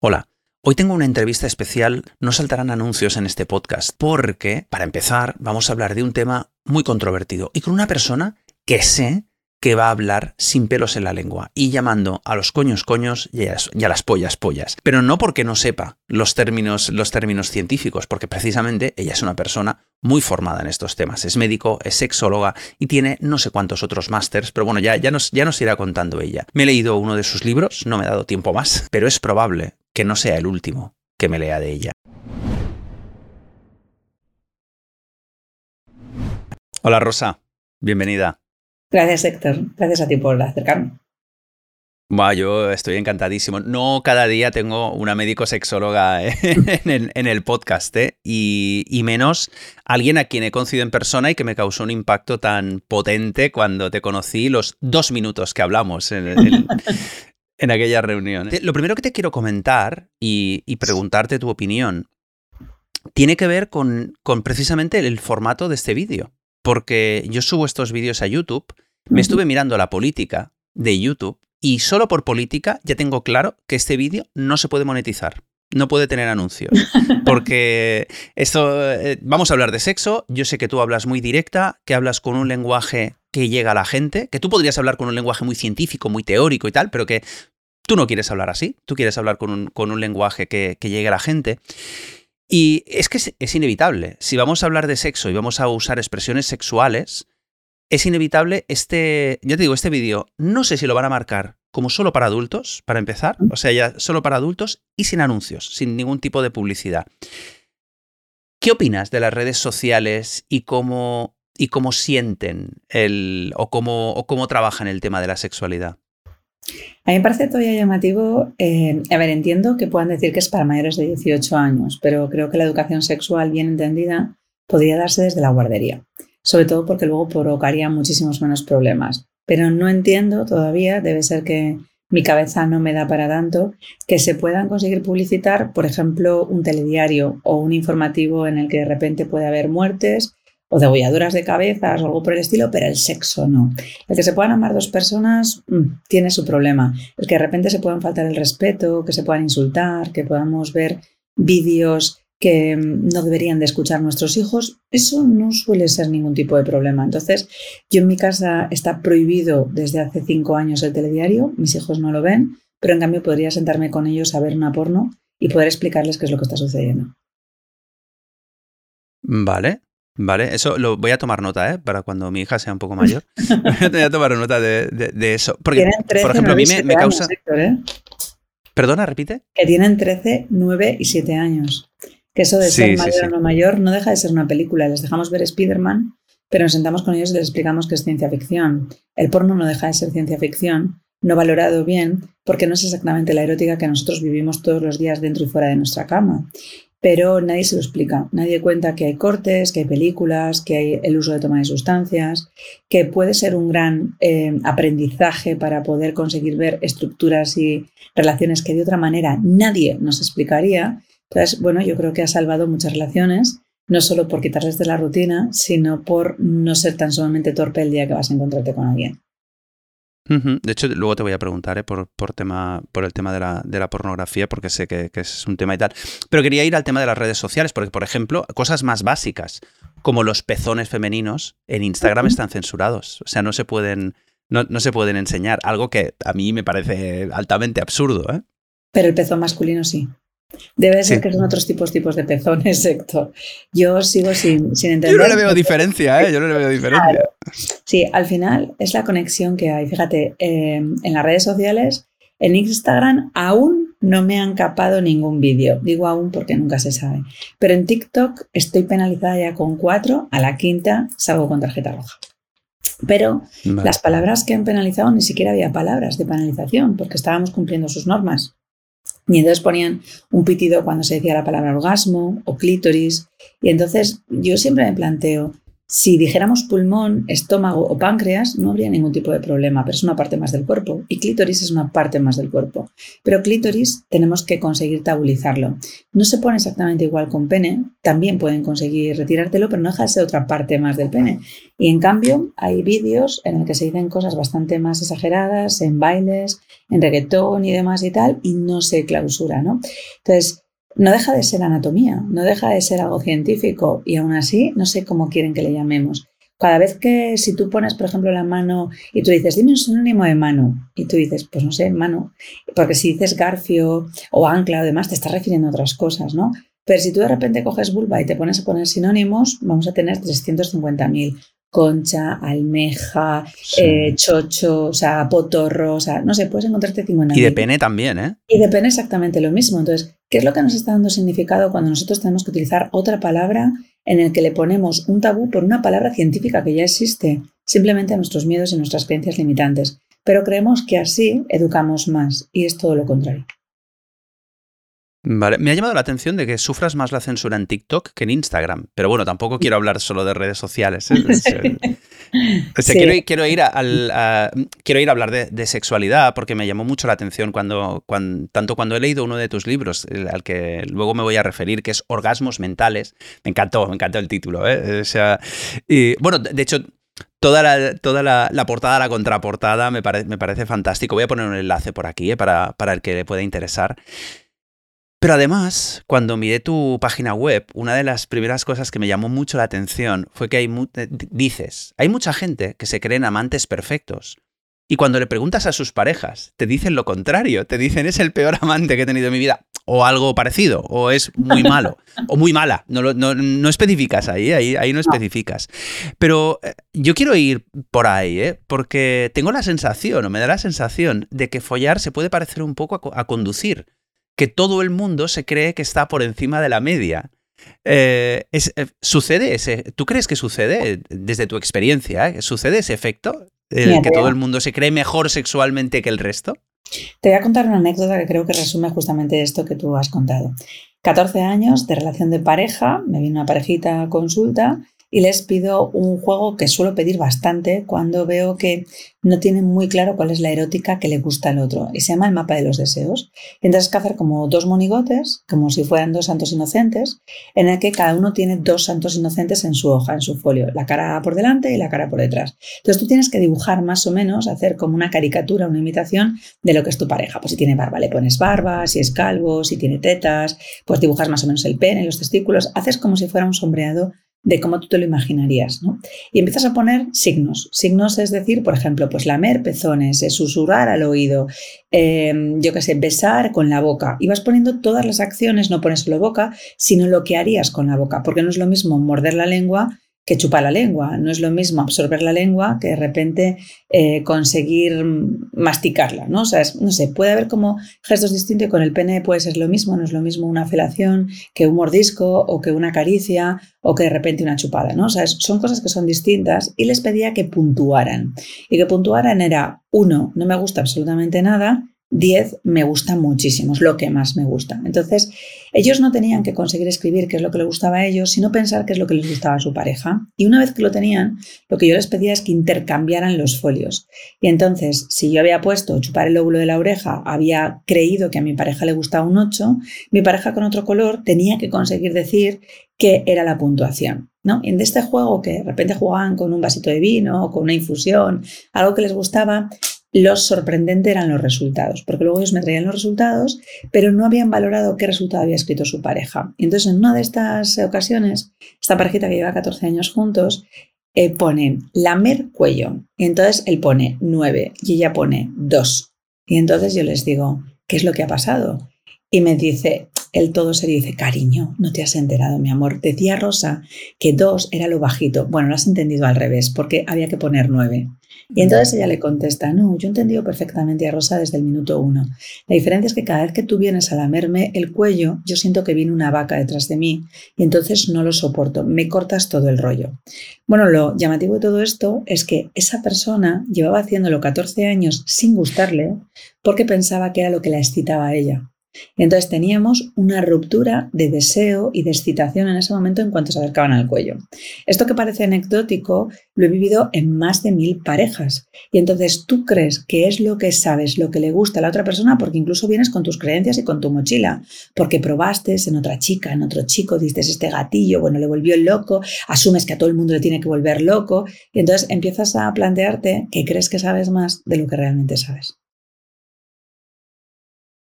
Hola, hoy tengo una entrevista especial, no saltarán anuncios en este podcast, porque, para empezar, vamos a hablar de un tema muy controvertido y con una persona que sé que va a hablar sin pelos en la lengua y llamando a los coños coños y a, las, pollas pollas. Pero no porque no sepa los términos, los términos científicos, porque precisamente ella es una persona muy formada en estos temas. Es médico, es sexóloga y tiene no sé cuántos otros másters, pero bueno, ya, ya, nos, ya nos irá contando ella. Me he leído uno de sus libros, no me ha dado tiempo más, pero es probable que no sea el último que me lea de ella. Hola Rosa, bienvenida. Gracias Héctor, gracias a ti por acercarme. Yo estoy encantadísimo. No cada día tengo una médico sexóloga en el, podcast, ¿eh? y, menos alguien a quien he conocido en persona y que me causó un impacto tan potente cuando te conocí los dos minutos que hablamos en, en aquella reunión. Lo primero que te quiero comentar y, preguntarte tu opinión tiene que ver con, con precisamente el formato de este vídeo. Porque yo subo estos vídeos a YouTube, me estuve mirando la política de YouTube y solo por política ya tengo claro que este vídeo no se puede monetizar. No puede tener anuncios. Porque esto. Eh, vamos a hablar de sexo. Yo sé que tú hablas muy directa, que hablas con un lenguaje que llega a la gente, que tú podrías hablar con un lenguaje muy científico, muy teórico y tal, pero que tú no quieres hablar así, tú quieres hablar con un, con un lenguaje que, llegue a la gente. Y es que es, inevitable. Si vamos a hablar de sexo y vamos a usar expresiones sexuales, es inevitable este, ya te digo, este vídeo, no sé si lo van a marcar como solo para adultos, para empezar, o sea, ya solo para adultos y sin anuncios, sin ningún tipo de publicidad. ¿Qué opinas de las redes sociales y cómo y cómo sienten el, o, cómo, o cómo trabajan el tema de la sexualidad. A mí me parece todavía llamativo, eh, a ver, entiendo que puedan decir que es para mayores de 18 años, pero creo que la educación sexual bien entendida podría darse desde la guardería, sobre todo porque luego provocaría muchísimos menos problemas. Pero no entiendo todavía, debe ser que mi cabeza no me da para tanto, que se puedan conseguir publicitar, por ejemplo, un telediario o un informativo en el que de repente puede haber muertes o degolladuras de cabezas o algo por el estilo, pero el sexo no. El que se puedan amar dos personas mm, tiene su problema. El que de repente se puedan faltar el respeto, que se puedan insultar, que podamos ver vídeos que mm, no deberían de escuchar nuestros hijos, eso no suele ser ningún tipo de problema. Entonces, yo en mi casa está prohibido desde hace cinco años el telediario, mis hijos no lo ven, pero en cambio podría sentarme con ellos a ver una porno y poder explicarles qué es lo que está sucediendo. Vale, Vale, eso lo voy a tomar nota, ¿eh? Para cuando mi hija sea un poco mayor. voy a tomar nota de, eso. Porque, por ejemplo, a mí me, causa. ¿eh? Perdona, repite. Que tienen 13, 9 y 7 años. Que eso de ser mayor o no mayor no deja de ser una película. Les dejamos ver Spider-Man, pero nos sentamos con ellos y les explicamos que es ciencia ficción. El porno no deja de ser ciencia ficción, no valorado bien, porque no es exactamente la erótica que nosotros vivimos todos los días dentro y fuera de nuestra cama pero nadie se lo explica. Nadie cuenta que hay cortes, que hay películas, que hay el uso de toma de sustancias, que puede ser un gran eh, aprendizaje para poder conseguir ver estructuras y relaciones que de otra manera nadie nos explicaría. Entonces, bueno, yo creo que ha salvado muchas relaciones, no solo por quitarles de la rutina, sino por no ser tan solamente torpe el día que vas a encontrarte con alguien. De hecho, luego te voy a preguntar ¿eh? por, por, tema, por el tema de la, de la pornografía, porque sé que, es un tema y tal. Pero quería ir al tema de las redes sociales, porque, por ejemplo, cosas más básicas, como los pezones femeninos, en Instagram están censurados. O sea, no se pueden, no, no se pueden enseñar. Algo que a mí me parece altamente absurdo. ¿eh? Pero el pezón masculino sí. Debe ser que son otros tipos, tipos de pezones, Héctor. Yo sigo sin, sin entender. Yo no le veo diferencia, ¿eh? Yo no le veo diferencia. Sí, al final es la conexión que hay. Fíjate, em, en las redes sociales, en Instagram aún no me han capado ningún vídeo. Digo aún porque nunca se sabe. Pero en TikTok estoy penalizada ya con cuatro, a la quinta salgo con tarjeta roja. Pero las palabras que han penalizado ni siquiera había palabras de penalización porque estábamos cumpliendo sus normas. Y entonces ponían un pitido cuando se decía la palabra orgasmo o clítoris. Y entonces yo siempre me planteo, Si dijéramos pulmón, estómago o páncreas, no habría ningún tipo de problema, pero es una parte más del cuerpo. Y clítoris es una parte más del cuerpo. Pero clítoris tenemos que conseguir tabulizarlo. No se pone exactamente igual con pene, también pueden conseguir retirártelo, pero no deja otra parte más del pene. Y en cambio, hay vídeos en los que se dicen cosas bastante más exageradas, en bailes, en reggaetón y demás y tal, y no se clausura, ¿no? Entonces, no deja de ser anatomía, no deja de ser algo científico y aún así no sé cómo quieren que le llamemos. Cada vez que si tú pones, por ejemplo, la mano y tú dices, dime un sinónimo de mano, y tú dices, pues no sé, mano, porque si dices garfio o ancla o demás, te estás refiriendo a otras cosas, ¿no? Pero si tú de repente coges vulva y te pones a poner sinónimos, vamos a tener 350.000 concha, almeja, eh, chocho, o sea, potorro, o sea, no sé, puedes encontrarte 50. Y de pene también, ¿eh? Y de pene exactamente lo mismo. Entonces, ¿qué es lo que nos está dando significado cuando nosotros tenemos que utilizar otra palabra en el que le ponemos un tabú por una palabra científica que ya existe, simplemente a nuestros miedos y nuestras creencias limitantes? Pero creemos que así educamos más y es todo lo contrario. Vale, me ha llamado la atención de que sufras más la censura en TikTok que en Instagram. Pero bueno, tampoco quiero hablar solo de redes sociales. ¿eh? quiero, ir a, quiero ir a hablar de, sexualidad porque me llamó mucho la atención cuando, tanto cuando he leído uno de tus libros, al que luego me voy a referir, que es Orgasmos Mentales. Me encantó, me encantó el título. ¿eh? O sea, y, bueno, de hecho, toda la, toda la, portada, la contraportada, me, me, parece fantástico. Voy a poner un enlace por aquí ¿eh? para, para el que le pueda interesar. Pero además, cuando miré tu página web, una de las primeras cosas que me llamó mucho la atención fue que hay eh, dices, hay mucha gente que se creen amantes perfectos. Y cuando le preguntas a sus parejas, te dicen lo contrario, te dicen es el peor amante que he tenido en mi vida, o algo parecido, o es muy malo, o muy mala. No, no, especificas ahí, ahí, ahí no especificas. Pero eh, yo quiero ir por ahí, ¿eh? porque tengo la sensación, o me da la sensación, de que follar se puede parecer un poco a conducir que todo el mundo se cree que está por encima de la media. Eh, eh, ¿Sucede ese? ¿Tú crees que sucede desde tu experiencia? Eh, ¿Sucede ese efecto? El que todo el mundo se cree mejor sexualmente que el resto? Te voy a contar una anécdota que creo que resume justamente esto que tú has contado. 14 años de relación de pareja, me viene una parejita a consulta y les pido un juego que suelo pedir bastante cuando veo que no tienen muy claro cuál es la erótica que le gusta al otro y se llama el mapa de los deseos. entonces hay que hacer como dos monigotes, como si fueran dos santos inocentes, en el que cada uno tiene dos santos inocentes en su hoja, en su folio, la cara por delante y la cara por detrás. Entonces tú tienes que dibujar más o menos, hacer como una caricatura, una imitación de lo que es tu pareja. Pues si tiene barba, le pones barba, si es calvo, si tiene tetas, pues dibujas más o menos el pene, los testículos, haces como si fuera un sombreado de cómo tú te lo imaginarías, ¿no? Y empiezas a poner signos. Signos es decir, por ejemplo, pues lamer pezones, susurrar al oído, em, yo qué sé, besar con la boca. Y vas poniendo todas las acciones, no pones solo boca, sino lo que harías con la boca, porque no es lo mismo morder la lengua que chupar la lengua. No es lo mismo absorber la lengua que de repente eh, conseguir masticarla, ¿no? O no sé, puede haber como gestos distintos y con el pene puede ser lo mismo, no es lo mismo una felación que un mordisco o que una caricia o que de repente una chupada, ¿no? O son cosas que son distintas y les pedía que puntuaran. Y que puntuaran era, uno, no me gusta absolutamente nada, 10 me gusta muchísimo, es lo que más me gusta. Entonces, ellos no tenían que conseguir escribir qué es lo que les gustaba a ellos, sino pensar qué es lo que les gustaba a su pareja. Y una vez que lo tenían, lo que yo les pedía es que intercambiaran los folios. Y entonces, si yo había puesto chupar el lóbulo de la oreja, había creído que a mi pareja le gustaba un 8, mi pareja con otro color tenía que conseguir decir qué era la puntuación. ¿no? En este juego que de repente jugaban con un vasito de vino, con una infusión, algo que les gustaba, lo sorprendente eran los resultados, porque luego ellos me traían los resultados, pero no habían valorado qué resultado había escrito su pareja. Y entonces, en una de estas ocasiones, esta parejita que lleva 14 años juntos, eh, pone lamer cuello. Y entonces él pone 9 y ella pone 2. Y entonces yo les digo, ¿qué es lo que ha pasado? Y me dice, el todo serio dice, cariño, no te has enterado, mi amor. Decía Rosa que 2 era lo bajito. Bueno, lo has entendido al revés, porque había que poner 9. Y entonces ella le contesta, no, yo he entendido perfectamente a Rosa desde el minuto uno. La diferencia es que cada vez que tú vienes a lamerme el cuello, yo siento que viene una vaca detrás de mí y entonces no lo soporto, me cortas todo el rollo. Bueno, lo llamativo de todo esto es que esa persona llevaba haciéndolo 14 años sin gustarle porque pensaba que era lo que la excitaba a ella. Entonces teníamos una ruptura de deseo y de excitación en ese momento en cuanto se acercaban al cuello. Esto que parece anecdótico lo he vivido en más de mil parejas. Y entonces tú crees que es lo que sabes, lo que le gusta a la otra persona, porque incluso vienes con tus creencias y con tu mochila, porque probaste en otra chica, en otro chico, diste este gatillo, bueno, le volvió loco, asumes que a todo el mundo le tiene que volver loco, y entonces empiezas a plantearte que crees que sabes más de lo que realmente sabes.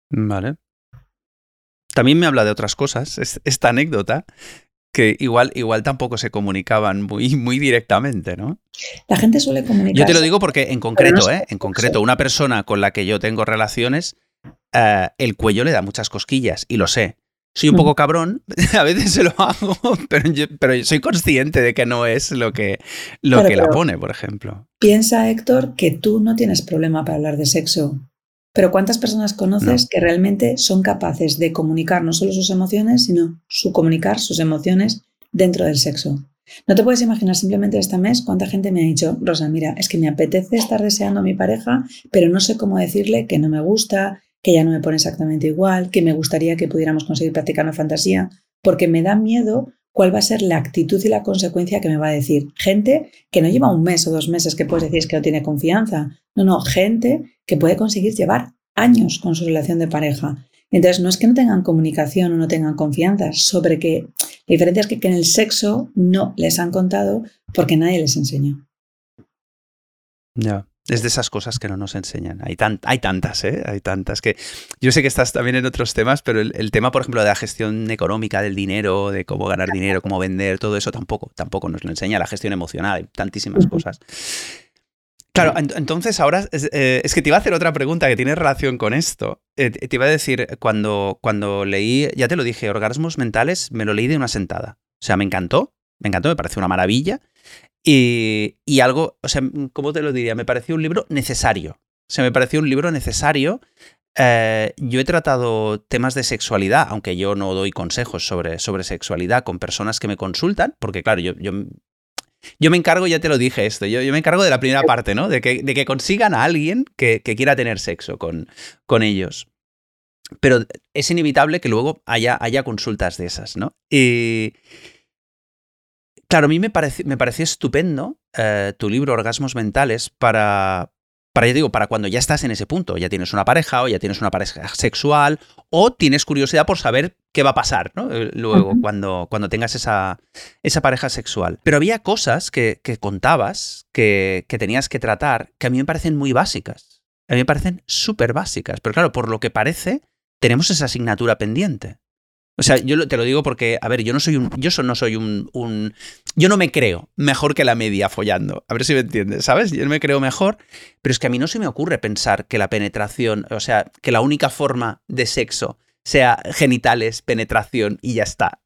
Vale. También me habla de otras cosas, esta anécdota, que igual, igual tampoco se comunicaban muy, muy directamente, ¿no? La gente suele comunicar. Yo te lo digo porque en concreto, ¿eh? En concreto, una persona con la que yo tengo relaciones, eh, el cuello le da muchas cosquillas, y lo sé. Soy un poco cabrón, a veces se lo hago, pero yo, pero soy consciente de que no es lo que, lo que la pone, por ejemplo. Piensa, Héctor, que tú no tienes problema para hablar de sexo. Pero ¿cuántas personas conoces que realmente son capaces de comunicar no solo sus emociones, sino su comunicar sus emociones dentro del sexo? No te puedes imaginar simplemente este mes cuánta gente me ha dicho, Rosa, mira, es que me apetece estar deseando a mi pareja, pero no sé cómo decirle que no me gusta, que ya no me pone exactamente igual, que me gustaría que pudiéramos conseguir practicar una fantasía, porque me da miedo cuál va a ser la actitud y la consecuencia que me va a decir. Gente que no lleva un mes o dos meses que puedes decir que no tiene confianza. No, no, gente que puede conseguir llevar años con su relación de pareja. Entonces, no es que no tengan comunicación o no tengan confianza, sobre que la diferencia es que, que en el sexo no les han contado porque nadie les enseñó. Ya. Es de esas cosas que no nos enseñan. Hay, hay tantas, ¿eh? Hay tantas que... Yo sé que estás también en otros temas, pero el, tema, por ejemplo, de la gestión económica del dinero, de cómo ganar dinero, cómo vender, todo eso tampoco, tampoco nos lo enseña. La gestión emocional, hay tantísimas cosas. Claro, entonces ahora eh, es, que te iba a hacer otra pregunta que tiene relación con esto. Eh, te iba a decir, cuando, cuando leí, ya te lo dije, Orgasmos Mentales, me lo leí de una sentada. O sea, me encantó, me encantó, me pareció una maravilla. Y, algo, o sea, ¿cómo te lo diría? Me pareció un libro necesario. O sea, me pareció un libro necesario. Eh, yo he tratado temas de sexualidad, aunque yo no doy consejos sobre, sobre sexualidad con personas que me consultan, porque claro, yo, yo, yo me encargo, ya te lo dije esto, yo, yo me encargo de la primera parte, ¿no? De que, de que consigan a alguien que, que quiera tener sexo con, con ellos pero es inevitable que luego haya, haya consultas de esas, ¿no? Y, Claro, a mí me, parece, me pareció estupendo eh, tu libro Orgasmos Mentales para, para, digo, para cuando ya estás en ese punto, ya tienes una pareja o ya tienes una pareja sexual o tienes curiosidad por saber qué va a pasar ¿no? Eh, luego cuando, cuando tengas esa, esa pareja sexual. Pero había cosas que, contabas que, que tenías que tratar que a mí me parecen muy básicas. A mí me parecen súper básicas. Pero claro, por lo que parece, tenemos esa asignatura pendiente. O sea, yo te lo digo porque, a ver, yo no soy un. Yo no soy un, un, Yo no me creo mejor que la media follando. A ver si me entiendes, ¿sabes? Yo no me creo mejor. Pero es que a mí no se me ocurre pensar que la penetración, o sea, que la única forma de sexo sea genitales, penetración y ya está.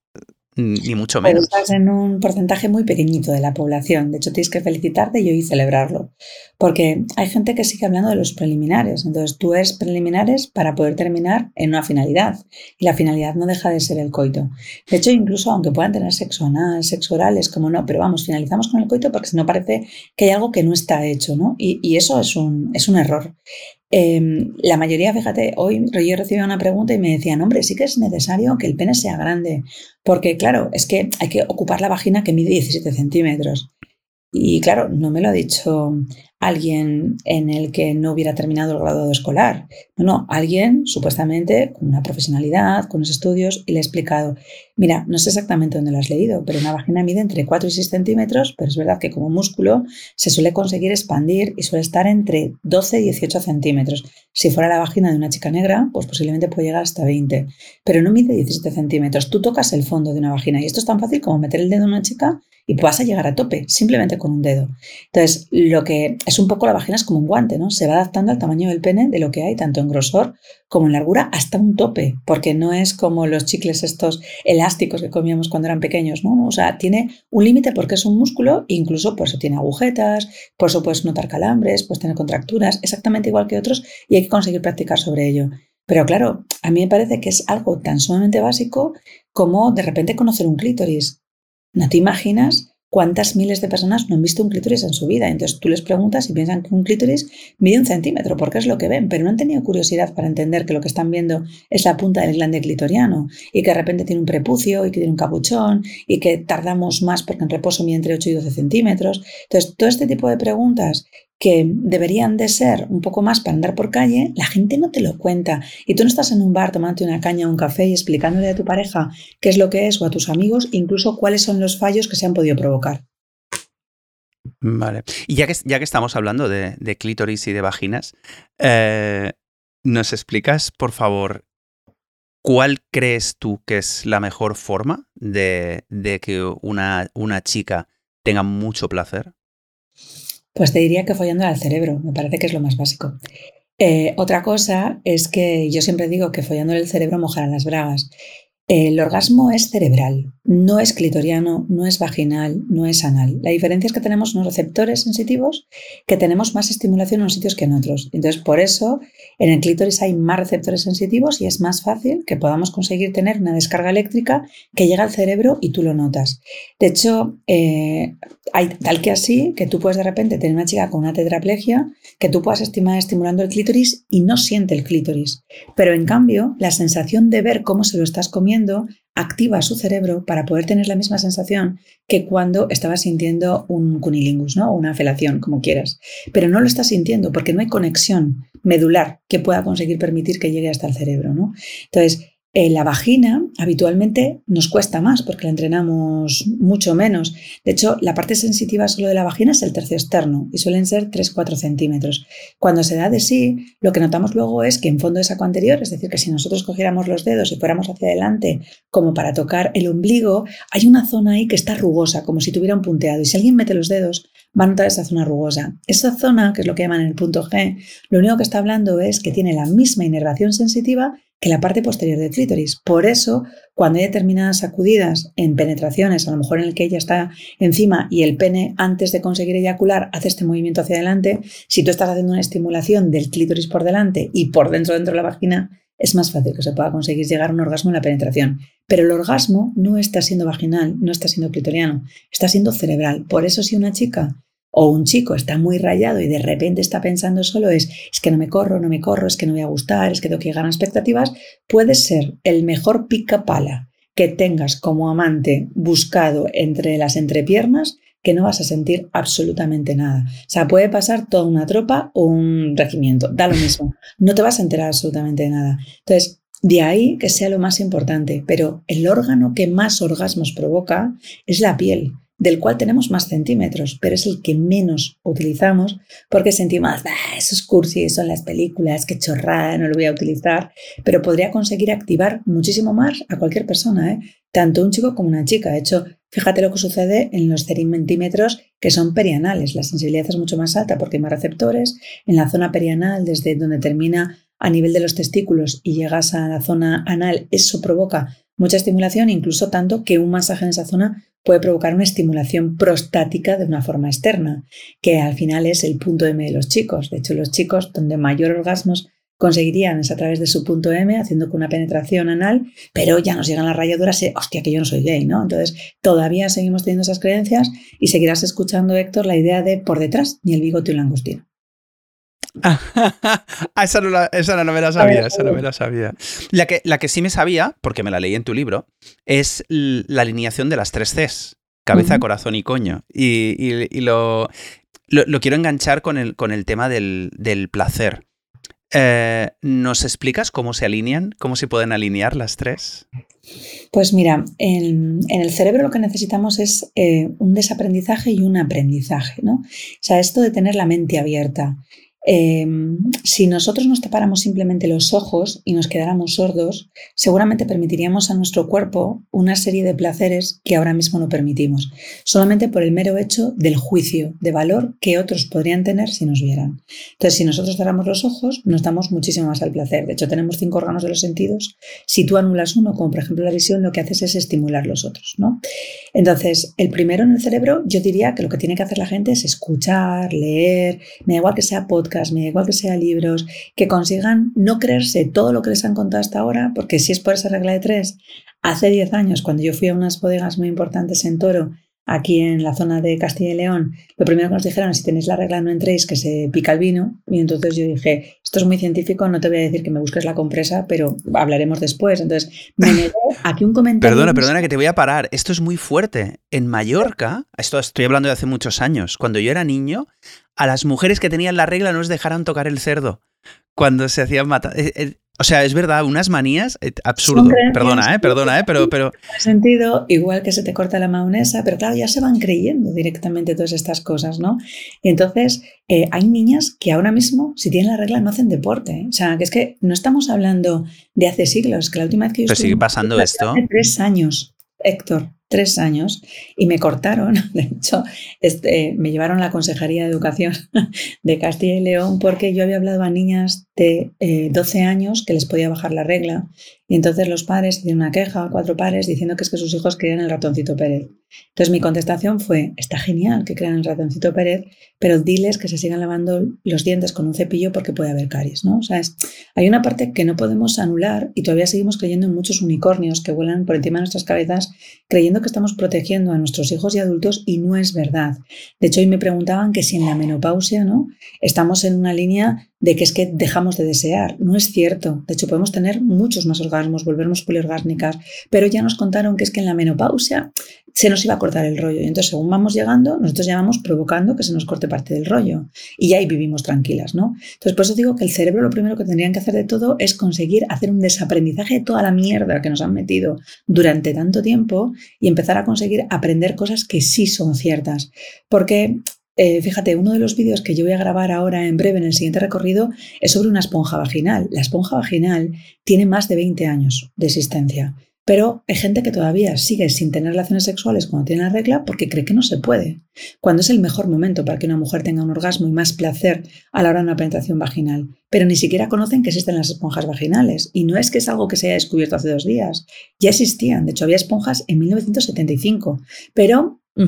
Ni mucho menos. estás en un porcentaje muy pequeñito de la población. De hecho, tienes que felicitarte y hoy celebrarlo. Porque hay gente que sigue hablando de los preliminares. Entonces, tú eres preliminares para poder terminar en una finalidad. Y la finalidad no deja de ser el coito. De hecho, incluso aunque puedan tener sexo anal, sexo oral, es como no, pero vamos, finalizamos con el coito porque si no parece que hay algo que no está hecho, ¿no? Y, y eso es un, es un error. Em, la mayoría, fíjate, hoy yo recibí una pregunta y me decían, hombre, sí que es necesario que el pene sea grande, porque claro, es que hay que ocupar la vagina que mide 17 centímetros. Y claro, no me lo ha dicho alguien en el que no hubiera terminado el grado escolar. No, no, alguien supuestamente con una profesionalidad, con los estudios, y le he explicado, mira, no sé exactamente dónde lo has leído, pero una vagina mide entre 4 y 6 centímetros, pero es verdad que como músculo se suele conseguir expandir y suele estar entre 12 y 18 centímetros. Si fuera la vagina de una chica negra, pues posiblemente puede llegar hasta 20, pero no mide 17 centímetros. Tú tocas el fondo de una vagina y esto es tan fácil como meter el dedo en una chica y vas a llegar a tope simplemente con un dedo. Entonces, lo que es un poco la vagina es como un guante, ¿no? Se va adaptando al tamaño del pene de lo que hay, tanto en grosor como en largura, hasta un tope, porque no es como los chicles estos elásticos que comíamos cuando eran pequeños, ¿no? O sea, tiene un límite porque es un músculo, incluso por eso tiene agujetas, por eso puedes notar calambres, puedes tener contracturas, exactamente igual que otros, y hay que conseguir practicar sobre ello. Pero claro, a mí me parece que es algo tan sumamente básico como de repente conocer un clítoris. No te imaginas ¿cuántas miles de personas no han visto un clítoris en su vida? Entonces tú les preguntas y piensan que un clítoris mide un centímetro, porque es lo que ven, pero no han tenido curiosidad para entender que lo que están viendo es la punta del glande clitoriano y que de repente tiene un prepucio y que tiene un capuchón y que tardamos más porque en reposo mide entre 8 y 12 centímetros. Entonces, todo este tipo de preguntas que deberían de ser un poco más para andar por calle, la gente no te lo cuenta. Y tú no estás en un bar tomándote una caña o un café y explicándole a tu pareja qué es lo que es o a tus amigos, incluso cuáles son los fallos que se han podido provocar. Vale. Y ya que, ya que estamos hablando de, clítoris y de vaginas, eh, ¿nos explicas, por favor, cuál crees tú que es la mejor forma de, de que una, una chica tenga mucho placer? Pues te diría que follando al cerebro, me parece que es lo más básico. Eh, otra cosa es que yo siempre digo que follando el cerebro mojarán las bragas. El orgasmo es cerebral, no es clitoriano, no es vaginal, no es anal. La diferencia es que tenemos unos receptores sensitivos que tenemos más estimulación en unos sitios que en otros. Entonces, por eso en el clítoris hay más receptores sensitivos y es más fácil que podamos conseguir tener una descarga eléctrica que llega al cerebro y tú lo notas. De hecho, eh, hay tal que así que tú puedes de repente tener una chica con una tetraplegia que tú puedas estimar estimulando el clítoris y no siente el clítoris. Pero en cambio, la sensación de ver cómo se lo estás comiendo activa su cerebro para poder tener la misma sensación que cuando estabas sintiendo un cunilingus, ¿no? O una felación, como quieras. Pero no lo estás sintiendo porque no hay conexión medular que pueda conseguir permitir que llegue hasta el cerebro, ¿no? Entonces, eh, la vagina habitualmente nos cuesta más porque la entrenamos mucho menos. De hecho, la parte sensitiva solo de la vagina es el tercio externo y suelen ser 3-4 centímetros. Cuando se da de sí, lo que notamos luego es que en fondo de saco anterior, es decir, que si nosotros cogiéramos los dedos y fuéramos hacia adelante como para tocar el ombligo, hay una zona ahí que está rugosa, como si tuviera un punteado. Y si alguien mete los dedos, va a notar esa zona rugosa. Esa zona, que es lo que llaman el punto G, lo único que está hablando es que tiene la misma inervación sensitiva que la parte posterior del clítoris. Por eso, cuando hay determinadas sacudidas en penetraciones, a lo mejor en el que ella está encima y el pene antes de conseguir eyacular hace este movimiento hacia adelante, si tú estás haciendo una estimulación del clítoris por delante y por dentro dentro de la vagina, es más fácil que se pueda conseguir llegar a un orgasmo en la penetración. Pero el orgasmo no está siendo vaginal, no está siendo clitoriano, está siendo cerebral. Por eso si una chica o un chico está muy rayado y de repente está pensando solo es, es que no me corro, no me corro, es que no voy a gustar, es que tengo que llegar a expectativas, puede ser el mejor pica pala que tengas como amante buscado entre las entrepiernas que no vas a sentir absolutamente nada. O sea, puede pasar toda una tropa o un regimiento, da lo mismo. No te vas a enterar absolutamente de nada. Entonces, de ahí que sea lo más importante, pero el órgano que más orgasmos provoca es la piel del cual tenemos más centímetros, pero es el que menos utilizamos porque sentimos, ah, esos cursis son las películas, qué chorrada, no lo voy a utilizar, pero podría conseguir activar muchísimo más a cualquier persona, ¿eh? tanto un chico como una chica. De hecho, fíjate lo que sucede en los centímetros que son perianales. La sensibilidad es mucho más alta porque hay más receptores. En la zona perianal, desde donde termina a nivel de los testículos y llegas a la zona anal, eso provoca mucha estimulación, incluso tanto que un masaje en esa zona puede provocar una estimulación prostática de una forma externa, que al final es el punto M de los chicos. De hecho, los chicos donde mayor orgasmos conseguirían es a través de su punto M, haciendo con una penetración anal, pero ya nos llegan las rayaduras y, hostia, que yo no soy gay, ¿no? Entonces, todavía seguimos teniendo esas creencias y seguirás escuchando, Héctor, la idea de por detrás, ni el bigote y el langostino. Ah, esa, no no me la sabía, esa no me la sabía. La que, la que sí me sabía, porque me la leí en tu libro, es la alineación de las tres Cs, cabeza, corazón y coño. Y, lo, lo, quiero enganchar con el, con el tema del, placer. Eh, ¿Nos explicas cómo se alinean? ¿Cómo se pueden alinear las tres? Pues mira, en, el cerebro lo que necesitamos es eh, un desaprendizaje y un aprendizaje, ¿no? O sea, esto de tener la mente abierta. Em, si nosotros nos tapáramos simplemente los ojos y nos quedáramos sordos, seguramente permitiríamos a nuestro cuerpo una serie de placeres que ahora mismo no permitimos, solamente por el mero hecho del juicio de valor que otros podrían tener si nos vieran. Entonces, si nosotros cerramos los ojos, nos damos muchísimo más al placer. De hecho, tenemos cinco órganos de los sentidos. Si tú anulas uno, como por ejemplo la visión, lo que haces es estimular los otros. ¿no? Entonces, el primero en el cerebro, yo diría que lo que tiene que hacer la gente es escuchar, leer, me da igual que sea podcast, me da igual que sea libros, que consigan no creerse todo lo que les han contado hasta ahora, porque si es por esa regla de tres, hace 10 años, cuando yo fui a unas bodegas muy importantes en Toro aquí en la zona de Castilla y León, lo primero que nos dijeron, si tenéis la regla no entréis, que se pica el vino. Y entonces yo dije, esto es muy científico, no te voy a decir que me busques la compresa, pero hablaremos después. Entonces me negó aquí un comentario. Perdona, perdona que te voy a parar. Esto es muy fuerte. En Mallorca, esto estoy hablando de hace muchos años, cuando yo era niño, a las mujeres que tenían la regla no les dejaran tocar el cerdo cuando se hacían matar. Eh, eh, o sea, es verdad, unas manías eh, absurdo. Perdona, ¿eh? Perdona, ¿eh? Pero, pero... sentido, igual que se te corta la maonesa, pero claro, ya se van creyendo directamente todas estas cosas, ¿no? Y entonces, hay niñas que ahora mismo, si tienen la regla, no hacen deporte. O sea, que es que no estamos hablando de hace siglos, que la última vez que yo... Pero sigue pasando esto. Hace tres años, Héctor tres años y me cortaron, de hecho, este, me llevaron a la Consejería de Educación de Castilla y León porque yo había hablado a niñas de 12 eh, años que les podía bajar la regla y entonces los padres hicieron una queja, cuatro padres, diciendo que es que sus hijos querían el ratoncito Pérez. Entonces mi contestación fue, está genial que crean el ratoncito Pérez, pero diles que se sigan lavando los dientes con un cepillo porque puede haber caries, ¿no? O sea, hay una parte que no podemos anular y todavía seguimos creyendo en muchos unicornios que vuelan por encima de nuestras cabezas, creyendo que estamos protegiendo a nuestros hijos y adultos y no es verdad. De hecho, hoy me preguntaban que si en la menopausia, ¿no? Estamos en una línea de que es que dejamos de desear. No es cierto. De hecho, podemos tener muchos más orgasmos, volvernos poliorgásnicas, pero ya nos contaron que es que en la menopausia se nos iba a cortar el rollo. Y entonces, según vamos llegando, nosotros ya vamos provocando que se nos corte parte del rollo. Y ahí vivimos tranquilas, ¿no? Entonces, por eso digo que el cerebro lo primero que tendrían que hacer de todo es conseguir hacer un desaprendizaje de toda la mierda que nos han metido durante tanto tiempo y empezar a conseguir aprender cosas que sí son ciertas. Porque eh, fíjate, uno de los vídeos que yo voy a grabar ahora en breve en el siguiente recorrido es sobre una esponja vaginal. La esponja vaginal tiene más de 20 años de existencia, pero hay gente que todavía sigue sin tener relaciones sexuales cuando tiene la regla porque cree que no se puede, cuando es el mejor momento para que una mujer tenga un orgasmo y más placer a la hora de una penetración vaginal. Pero ni siquiera conocen que existen las esponjas vaginales. Y no es que es algo que se haya descubierto hace dos días, ya existían. De hecho, había esponjas en 1975, pero... Mm,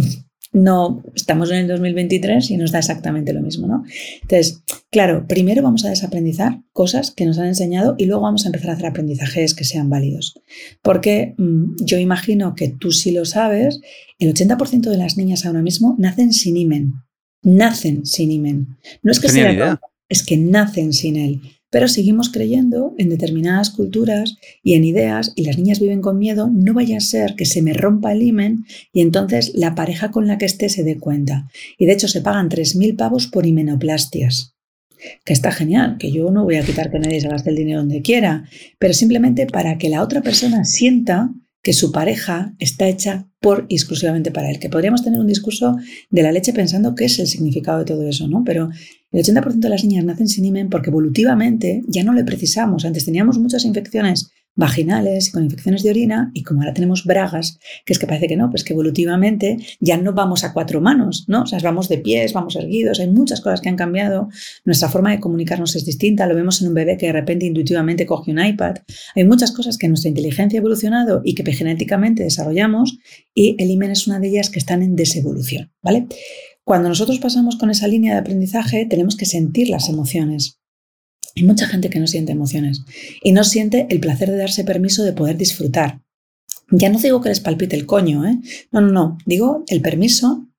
no estamos en el 2023 y nos da exactamente lo mismo, ¿no? Entonces, claro, primero vamos a desaprendizar cosas que nos han enseñado y luego vamos a empezar a hacer aprendizajes que sean válidos. Porque mm, yo imagino que tú sí lo sabes, el 80% de las niñas ahora mismo nacen sin imen. Nacen sin imen. No es que sea, es que nacen sin él pero seguimos creyendo en determinadas culturas y en ideas y las niñas viven con miedo, no vaya a ser que se me rompa el imen y entonces la pareja con la que esté se dé cuenta. Y de hecho se pagan 3.000 pavos por himenoplastias. Que está genial, que yo no voy a quitar que nadie se gaste el dinero donde quiera, pero simplemente para que la otra persona sienta que su pareja está hecha por y exclusivamente para él. Que podríamos tener un discurso de la leche pensando qué es el significado de todo eso, ¿no? Pero el 80% de las niñas nacen sin imen porque evolutivamente ya no le precisamos. Antes teníamos muchas infecciones vaginales y con infecciones de orina y como ahora tenemos bragas, que es que parece que no, pues que evolutivamente ya no vamos a cuatro manos, ¿no? O sea, vamos de pies, vamos erguidos, hay muchas cosas que han cambiado, nuestra forma de comunicarnos es distinta, lo vemos en un bebé que de repente intuitivamente coge un iPad, hay muchas cosas que nuestra inteligencia ha evolucionado y que genéticamente desarrollamos y el imen es una de ellas que están en desevolución, ¿vale? Cuando nosotros pasamos con esa línea de aprendizaje, tenemos que sentir las emociones. Hay mucha gente que no siente emociones y no siente el placer de darse permiso de poder disfrutar. Ya no digo que les palpite el coño, ¿eh? No, no, no. Digo el permiso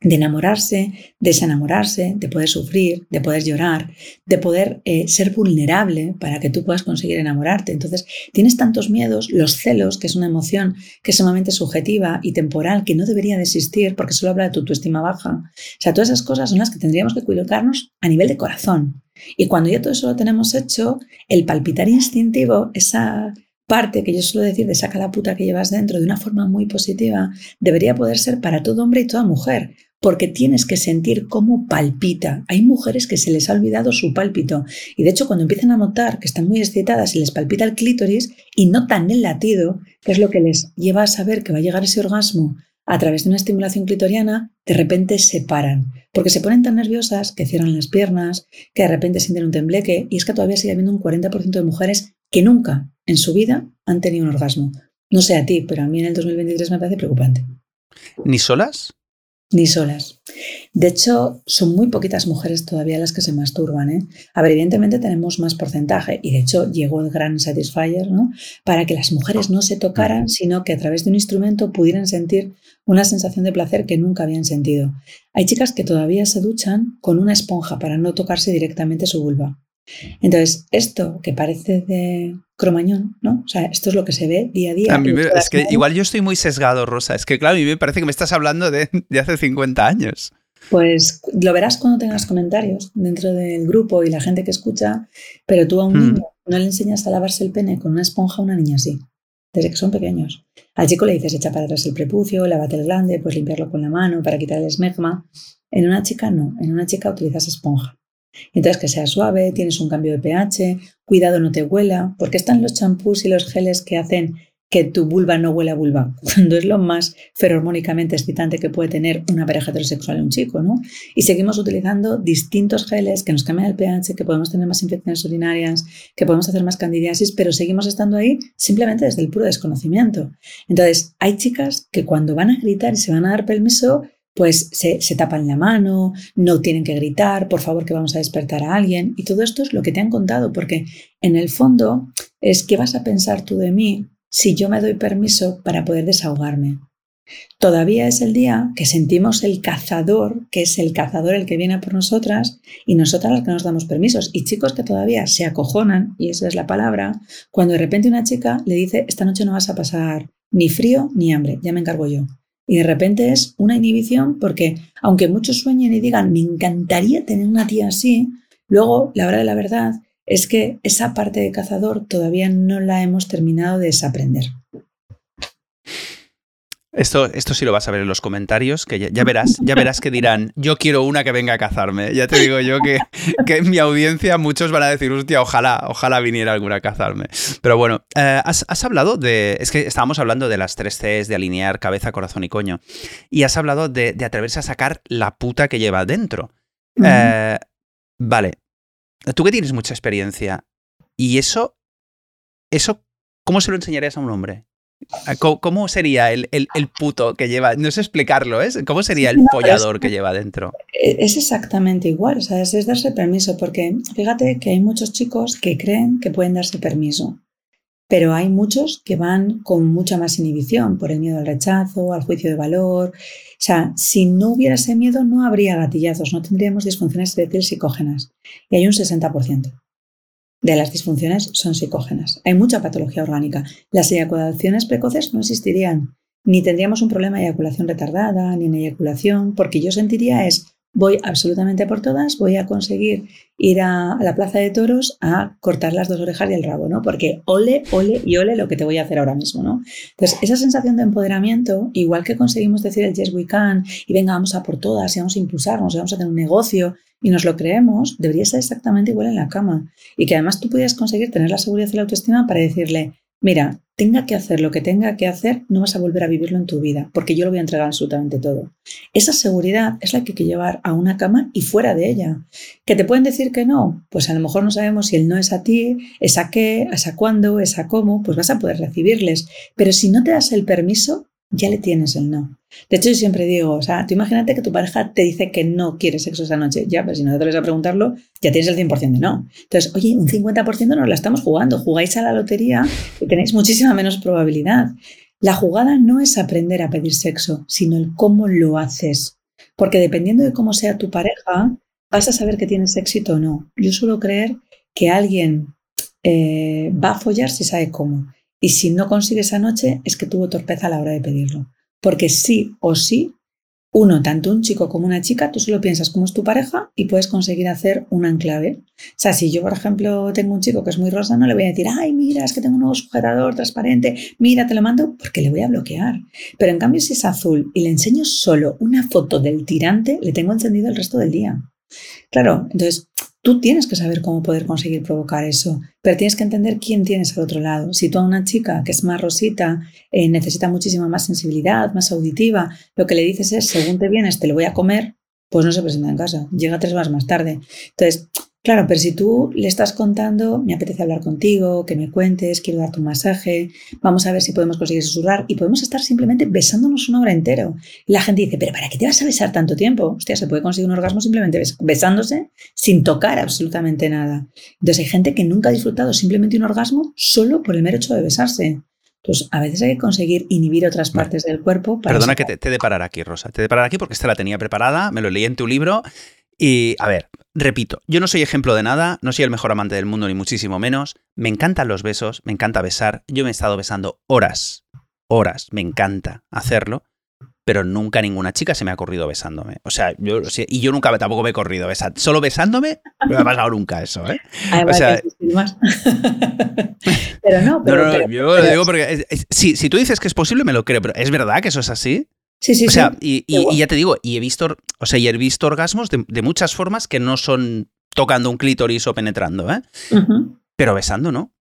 de enamorarse, desenamorarse, de poder sufrir, de poder llorar, de poder eh, ser vulnerable para que tú puedas conseguir enamorarte. Entonces, tienes tantos miedos, los celos, que es una emoción que es sumamente subjetiva y temporal, que no debería de existir porque solo habla de tu autoestima baja. O sea, todas esas cosas son las que tendríamos que cuidarnos a nivel de corazón. Y cuando ya todo eso lo tenemos hecho, el palpitar instintivo, esa parte que yo suelo decir de saca la puta que llevas dentro de una forma muy positiva, debería poder ser para todo hombre y toda mujer, porque tienes que sentir cómo palpita. Hay mujeres que se les ha olvidado su pálpito y de hecho cuando empiezan a notar que están muy excitadas y les palpita el clítoris y notan el latido, que es lo que les lleva a saber que va a llegar ese orgasmo a través de una estimulación clitoriana, de repente se paran, porque se ponen tan nerviosas que cierran las piernas, que de repente sienten un tembleque, y es que todavía sigue habiendo un 40% de mujeres que nunca en su vida han tenido un orgasmo. No sé a ti, pero a mí en el 2023 me parece preocupante. ¿Ni solas? Ni solas. De hecho, son muy poquitas mujeres todavía las que se masturban. ¿eh? A ver, evidentemente tenemos más porcentaje y de hecho llegó el gran Satisfyer ¿no? para que las mujeres no se tocaran, sino que a través de un instrumento pudieran sentir una sensación de placer que nunca habían sentido. Hay chicas que todavía se duchan con una esponja para no tocarse directamente su vulva. Entonces, esto que parece de cromañón, ¿no? O sea, esto es lo que se ve día a día. es que igual yo estoy muy sesgado, Rosa. Es que, claro, a mí me parece que me estás hablando de, hace 50 años. Pues lo verás cuando tengas comentarios dentro del grupo y la gente que escucha, pero tú a un hmm. niño no le enseñas a lavarse el pene con una esponja a una niña así, desde que son pequeños. Al chico le dices echa para atrás el prepucio, lávate el glande, pues limpiarlo con la mano para quitar el esmegma. En una chica no, en una chica utilizas esponja. Entonces que sea suave, tienes un cambio de pH, cuidado no te huela, porque están los champús y los geles que hacen que tu vulva no huela a vulva, cuando es lo más feromónicamente excitante que puede tener una pareja heterosexual en un chico, ¿no? Y seguimos utilizando distintos geles que nos cambian el pH, que podemos tener más infecciones urinarias, que podemos hacer más candidiasis, pero seguimos estando ahí simplemente desde el puro desconocimiento. Entonces, hay chicas que cuando van a gritar y se van a dar permiso, pues se, tapan la mano, no tienen que gritar, por favor que vamos a despertar a alguien. Y todo esto es lo que te han contado, porque en el fondo es qué vas a pensar tú de mí si yo me doy permiso para poder desahogarme. Todavía es el día que sentimos el cazador, que es el cazador el que viene por nosotras, y nosotras las que nos damos permisos. Y chicos que todavía se acojonan, y esa es la palabra, cuando de repente una chica le dice, esta noche no vas a pasar ni frío ni hambre, ya me encargo yo. Y de repente es una inhibición porque aunque muchos sueñen y digan, me encantaría tener una tía así, luego la hora de la verdad es que esa parte de cazador todavía no la hemos terminado de desaprender. Esto, esto sí lo vas a ver en los comentarios, que ya, verás, ya verás que dirán, yo quiero una que venga a cazarme. Ya te digo yo que, que en mi audiencia muchos van a decir, hostia, ojalá, ojalá viniera alguna a cazarme. Pero bueno, eh, has, hablado de, es que estábamos hablando de las tres Cs, de alinear cabeza, corazón y coño, y has hablado de, atreverse a sacar la puta que lleva dentro. Eh, vale, tú que tienes mucha experiencia, ¿y eso, eso, cómo se lo enseñarías a un hombre? ¿Cómo sería el, puto que lleva? No sé explicarlo, ¿es? ¿Cómo sería el pollador que lleva dentro? E, es exactamente igual, ¿sabes? Es darse permiso, porque fíjate que hay muchos chicos que creen que pueden darse permiso, pero hay muchos que van con mucha más inhibición por el miedo al rechazo, al juicio de valor. O sea, si no hubiera ese miedo, no habría gatillazos, no tendríamos disfunciones de psicógenas. Y hay un 60% de las disfunciones son psicógenas. Hay mucha patología orgánica. Las eyaculaciones precoces no existirían. Ni tendríamos un problema de eyaculación retardada, ni en eyaculación, porque yo sentiría es voy absolutamente por todas, voy a conseguir ir a, la plaza de toros a cortar las dos orejas y el rabo, ¿no? Porque ole, ole y ole lo que te voy a hacer ahora mismo, ¿no? Entonces, esa sensación de empoderamiento, igual que conseguimos decir el yes we can y venga, vamos a por todas y vamos a impulsarnos y vamos a tener un negocio y nos lo creemos, debería ser exactamente igual en la cama. Y que además tú pudieras conseguir tener la seguridad y la autoestima para decirle, mira, tenga que hacer lo que tenga que hacer, no vas a volver a vivirlo en tu vida, porque yo lo voy a entregar absolutamente todo. Esa seguridad es la que hay que llevar a una cama y fuera de ella. ¿Que te pueden decir que no? Pues a lo mejor no sabemos si el no es a ti, es a qué, es a cuándo, es a cómo, pues vas a poder recibirles. Pero si no te das el permiso, ya le tienes el no. De hecho, yo siempre digo, o sea, tú imagínate que tu pareja te dice que no quiere sexo esa noche. Ya, pero si no te atreves a preguntarlo, ya tienes el 100% de no. Entonces, oye, un 50% nos la estamos jugando. Jugáis a la lotería y tenéis muchísima menos probabilidad. La jugada no es aprender a pedir sexo, sino el cómo lo haces. Porque dependiendo de cómo sea tu pareja, vas a saber que tienes éxito o no. Yo suelo creer que alguien eh, va a follar si sabe cómo. Y si no consigue esa noche, es que tuvo torpeza a la hora de pedirlo. Porque sí o sí, uno, tanto un chico como una chica, tú solo piensas cómo es tu pareja y puedes conseguir hacer un enclave. O sea, si yo, por ejemplo, tengo un chico que es muy rosa, no le voy a decir, ay, mira, es que tengo un nuevo sujetador transparente, mira, te lo mando, porque le voy a bloquear. Pero en cambio, si es azul y le enseño solo una foto del tirante, le tengo encendido el resto del día. Claro, entonces Tú tienes que saber cómo poder conseguir provocar eso, pero tienes que entender quién tienes al otro lado. Si tú a una chica que es más rosita eh, necesita muchísima más sensibilidad, más auditiva, lo que le dices es, según te vienes, te lo voy a comer, pues no se presenta en casa, llega tres horas más tarde. Entonces, Claro, pero si tú le estás contando, me apetece hablar contigo, que me cuentes, quiero darte un masaje, vamos a ver si podemos conseguir susurrar y podemos estar simplemente besándonos una hora entero. La gente dice, pero ¿para qué te vas a besar tanto tiempo? Hostia, se puede conseguir un orgasmo simplemente besándose sin tocar absolutamente nada. Entonces hay gente que nunca ha disfrutado simplemente un orgasmo solo por el mero hecho de besarse. Pues a veces hay que conseguir inhibir otras partes del cuerpo. Para Perdona que te, te de parar aquí, Rosa. Te de parar aquí porque esta la tenía preparada, me lo leí en tu libro y, a ver, repito, yo no soy ejemplo de nada, no soy el mejor amante del mundo, ni muchísimo menos. Me encantan los besos, me encanta besar. Yo me he estado besando horas, horas, me encanta hacerlo, pero nunca ninguna chica se me ha corrido besándome. O sea, yo y yo nunca tampoco me he corrido besando. Solo besándome no me ha pasado nunca eso, ¿eh? o sea, pero no, pero, no, no, yo lo digo porque si, si tú dices que es posible, me lo creo, pero ¿es verdad que eso es así? Sí, sí, o sea, Y, ya te digo, y he visto, o sea, y he visto orgasmos de, muchas formas que no son tocando un clítoris o penetrando, ¿eh? Pero besando, ¿no?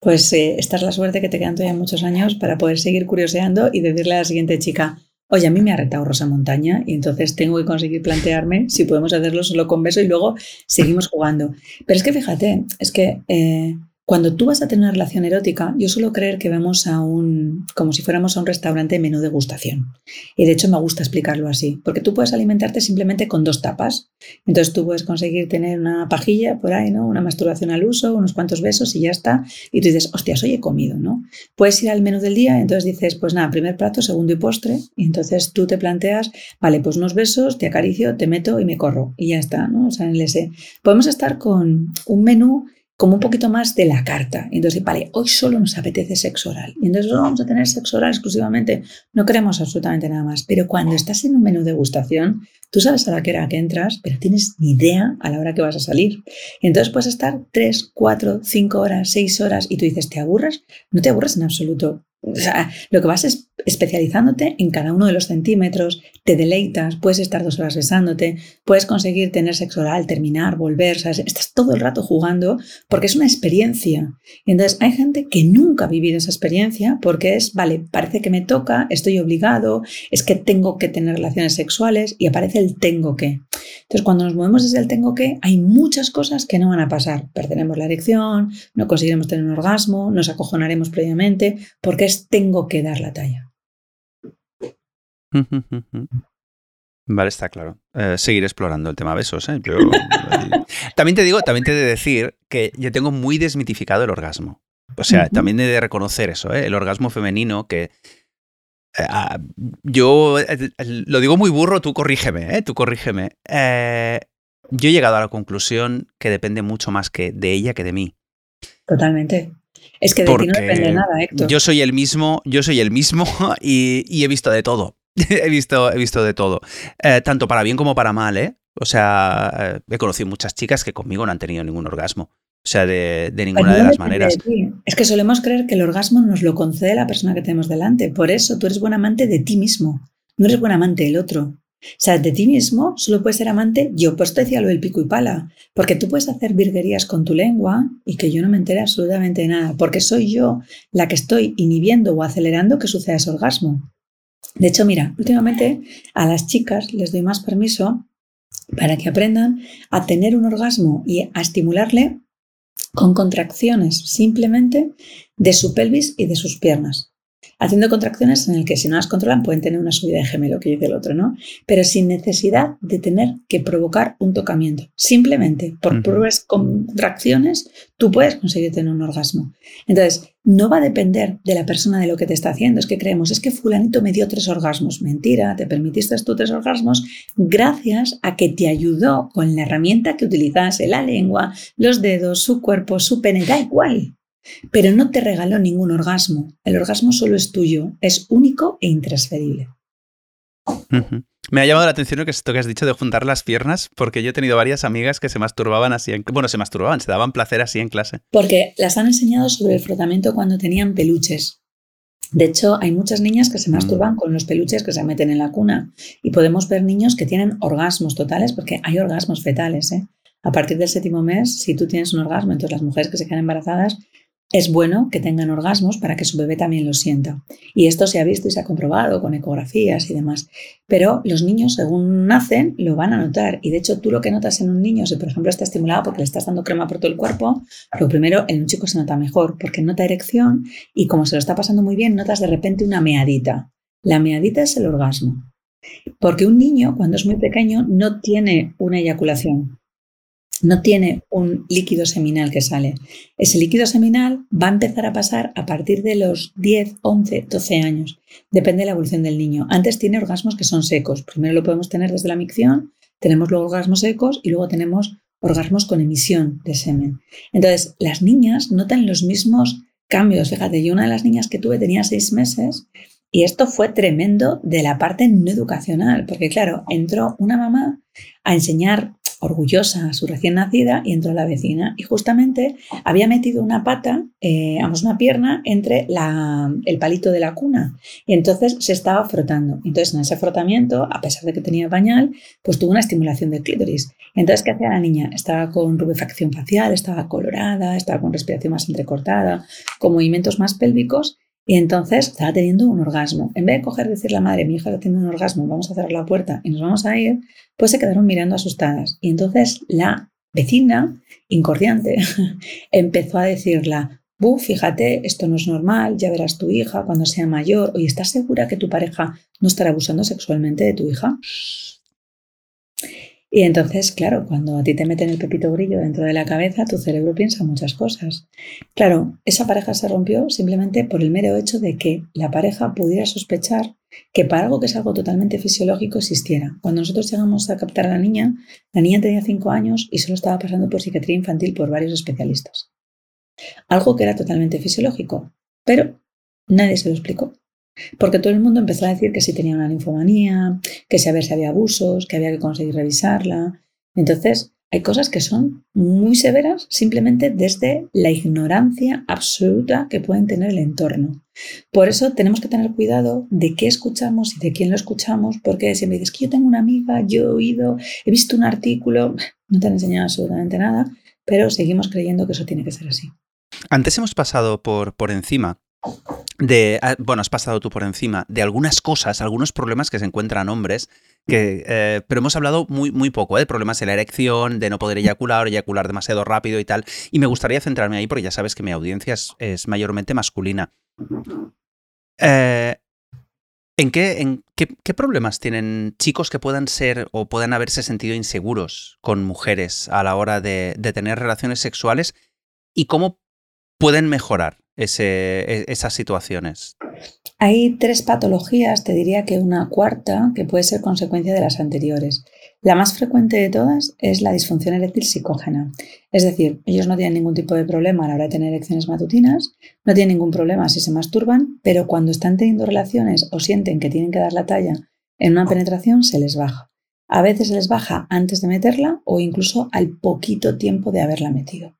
Pues eh, esta es la suerte que te quedan todavía muchos años para poder seguir curioseando y decirle a la siguiente chica, oye, a mí me ha retado Rosa Montaña y entonces tengo que conseguir plantearme si podemos hacerlo solo con beso y luego seguimos jugando. Pero es que fíjate, es que eh, cuando tú vas a tener una relación erótica, yo suelo creer que vamos a un, como si fuéramos a un restaurante de menú degustación. Y de hecho me gusta explicarlo así, porque tú puedes alimentarte simplemente con dos tapas. Entonces tú puedes conseguir tener una pajilla por ahí, ¿no? Una masturbación al uso, unos cuantos besos y ya está. Y tú dices, hostias, hoy he comido, ¿no? Puedes ir al menú del día entonces dices, pues nada, primer plato, segundo y postre. Y entonces tú te planteas, vale, pues unos besos, te acaricio, te meto y me corro. Y ya está, ¿no? O sea, en el ese. Podemos estar con un menú como un poquito más de la carta. Entonces, vale, hoy solo nos apetece sexo oral. Entonces solo vamos a tener sexo oral exclusivamente. No queremos absolutamente nada más. Pero cuando estás en un menú de degustación, tú sabes a la que hora que entras, pero tienes ni idea a la hora que vas a salir. Entonces puedes estar tres, cuatro, cinco horas, seis horas y tú dices, ¿te aburres? No te aburres en absoluto. O sea, lo que vas es especializándote en cada uno de los centímetros, te deleitas, puedes estar dos horas besándote, puedes conseguir tener sexo oral, terminar, volver, estás todo el rato jugando porque es una experiencia. Y entonces hay gente que nunca ha vivido esa experiencia porque es, vale, parece que me toca, estoy obligado, es que tengo que tener relaciones sexuales y aparece el tengo que. Entonces cuando nos movemos desde el tengo que, hay muchas cosas que no van a pasar. Perderemos la erección, no conseguiremos tener un orgasmo, nos acojonaremos previamente porque tengo que dar la talla. Vale, está claro. Eh, seguir explorando el tema besos. ¿eh? también te digo, también te he de decir que yo tengo muy desmitificado el orgasmo. O sea, también he de reconocer eso, ¿eh? el orgasmo femenino que ah, yo lo digo muy burro, tú corrígeme, tú corrígeme. yo he llegado a la conclusión que depende mucho más que de ella que de mí. Totalmente. Es que de ti no depende nada, Héctor. Yo soy el mismo, yo soy el mismo y, he visto de todo. he, visto, he visto de todo. Eh, tanto para bien como para mal, ¿eh? O sea, eh, he conocido muchas chicas que conmigo no han tenido ningún orgasmo. O sea, de, ninguna de las maneras. es que solemos creer que el orgasmo nos lo concede la persona que tenemos delante. Por eso tú eres buen amante de ti mismo. No eres buen amante del otro. O sea, de ti mismo solo puedes ser amante, yo pues te decía lo del pico y pala, porque tú puedes hacer virguerías con tu lengua y que yo no me entere absolutamente de nada, porque soy yo la que estoy inhibiendo o acelerando que suceda ese orgasmo. De hecho, mira, últimamente a las chicas les doy más permiso para que aprendan a tener un orgasmo y a estimularle con contracciones simplemente de su pelvis y de sus piernas haciendo contracciones en el que si no las controlan pueden tener una subida de gemelo, que dice el otro, ¿no? Pero sin necesidad de tener que provocar un tocamiento. Simplemente por pruebas contracciones tú puedes conseguir tener un orgasmo. Entonces, no va a depender de la persona de lo que te está haciendo. Es que creemos, es que fulanito me dio tres orgasmos. Mentira, te permitiste tú tres orgasmos gracias a que te ayudó con la herramienta que utilizase, la lengua, los dedos, su cuerpo, su pene, da igual pero no te regaló ningún orgasmo. El orgasmo solo es tuyo, es único e intransferible. Me ha llamado la atención esto que has dicho de juntar las piernas, porque yo he tenido varias amigas que se masturbaban así, en, bueno, se masturbaban, se daban placer así en clase. Porque las han enseñado sobre el frotamiento cuando tenían peluches. De hecho, hay muchas niñas que se masturban mm. con los peluches que se meten en la cuna y podemos ver niños que tienen orgasmos totales, porque hay orgasmos fetales. ¿eh? A partir del séptimo mes, si tú tienes un orgasmo, entonces las mujeres que se quedan embarazadas es bueno que tengan orgasmos para que su bebé también lo sienta. Y esto se ha visto y se ha comprobado con ecografías y demás. Pero los niños, según nacen, lo van a notar. Y de hecho, tú lo que notas en un niño, si por ejemplo está estimulado porque le estás dando crema por todo el cuerpo, lo primero en un chico se nota mejor porque nota erección y como se lo está pasando muy bien, notas de repente una meadita. La meadita es el orgasmo. Porque un niño, cuando es muy pequeño, no tiene una eyaculación no tiene un líquido seminal que sale. Ese líquido seminal va a empezar a pasar a partir de los 10, 11, 12 años. Depende de la evolución del niño. Antes tiene orgasmos que son secos. Primero lo podemos tener desde la micción, tenemos luego orgasmos secos y luego tenemos orgasmos con emisión de semen. Entonces, las niñas notan los mismos cambios. Fíjate, yo una de las niñas que tuve tenía seis meses y esto fue tremendo de la parte no educacional, porque claro, entró una mamá a enseñar orgullosa a su recién nacida y entró la vecina y justamente había metido una pata, eh, vamos, una pierna entre el palito de la cuna y entonces se estaba frotando. Entonces en ese frotamiento, a pesar de que tenía pañal, pues tuvo una estimulación del clítoris. Entonces, ¿qué hacía la niña? Estaba con rubefacción facial, estaba colorada, estaba con respiración más entrecortada, con movimientos más pélvicos y entonces estaba teniendo un orgasmo. En vez de coger y decir la madre, mi hija está teniendo un orgasmo, vamos a cerrar la puerta y nos vamos a ir, pues se quedaron mirando asustadas. Y entonces la vecina, incordiante, empezó a decirla, Buf, fíjate, esto no es normal, ya verás tu hija cuando sea mayor. Oye, ¿estás segura que tu pareja no estará abusando sexualmente de tu hija? Y entonces, claro, cuando a ti te meten el pepito grillo dentro de la cabeza, tu cerebro piensa muchas cosas. Claro, esa pareja se rompió simplemente por el mero hecho de que la pareja pudiera sospechar que para algo que es algo totalmente fisiológico existiera. Cuando nosotros llegamos a captar a la niña, la niña tenía cinco años y solo estaba pasando por psiquiatría infantil por varios especialistas. Algo que era totalmente fisiológico, pero nadie se lo explicó. Porque todo el mundo empezó a decir que si tenía una linfomanía, que si a ver si había abusos, que había que conseguir revisarla. Entonces, hay cosas que son muy severas simplemente desde la ignorancia absoluta que pueden tener el entorno. Por eso tenemos que tener cuidado de qué escuchamos y de quién lo escuchamos, porque si me dices que yo tengo una amiga, yo he oído, he visto un artículo, no te han enseñado absolutamente nada, pero seguimos creyendo que eso tiene que ser así. Antes hemos pasado por, por encima de, ah, bueno, has pasado tú por encima de algunas cosas, algunos problemas que se encuentran hombres, que, eh, pero hemos hablado muy, muy poco ¿eh? de problemas de la erección, de no poder eyacular, eyacular demasiado rápido y tal. Y me gustaría centrarme ahí porque ya sabes que mi audiencia es, mayormente masculina. Eh, ¿En, qué, en problemas tienen chicos que puedan ser o puedan haberse sentido inseguros con mujeres a la hora de tener relaciones sexuales y cómo pueden mejorar e, esas situaciones? Hay tres patologías, te diría que una cuarta, que puede ser consecuencia de las anteriores. La más frecuente de todas es la disfunción eréctil psicógena. Es decir, ellos no tienen ningún tipo de problema a la hora de tener erecciones matutinas, no tienen ningún problema si se masturban, pero cuando están teniendo relaciones o sienten que tienen que dar la talla en una penetración, se les baja. A veces se les baja antes de meterla o incluso al poquito tiempo de haberla metido.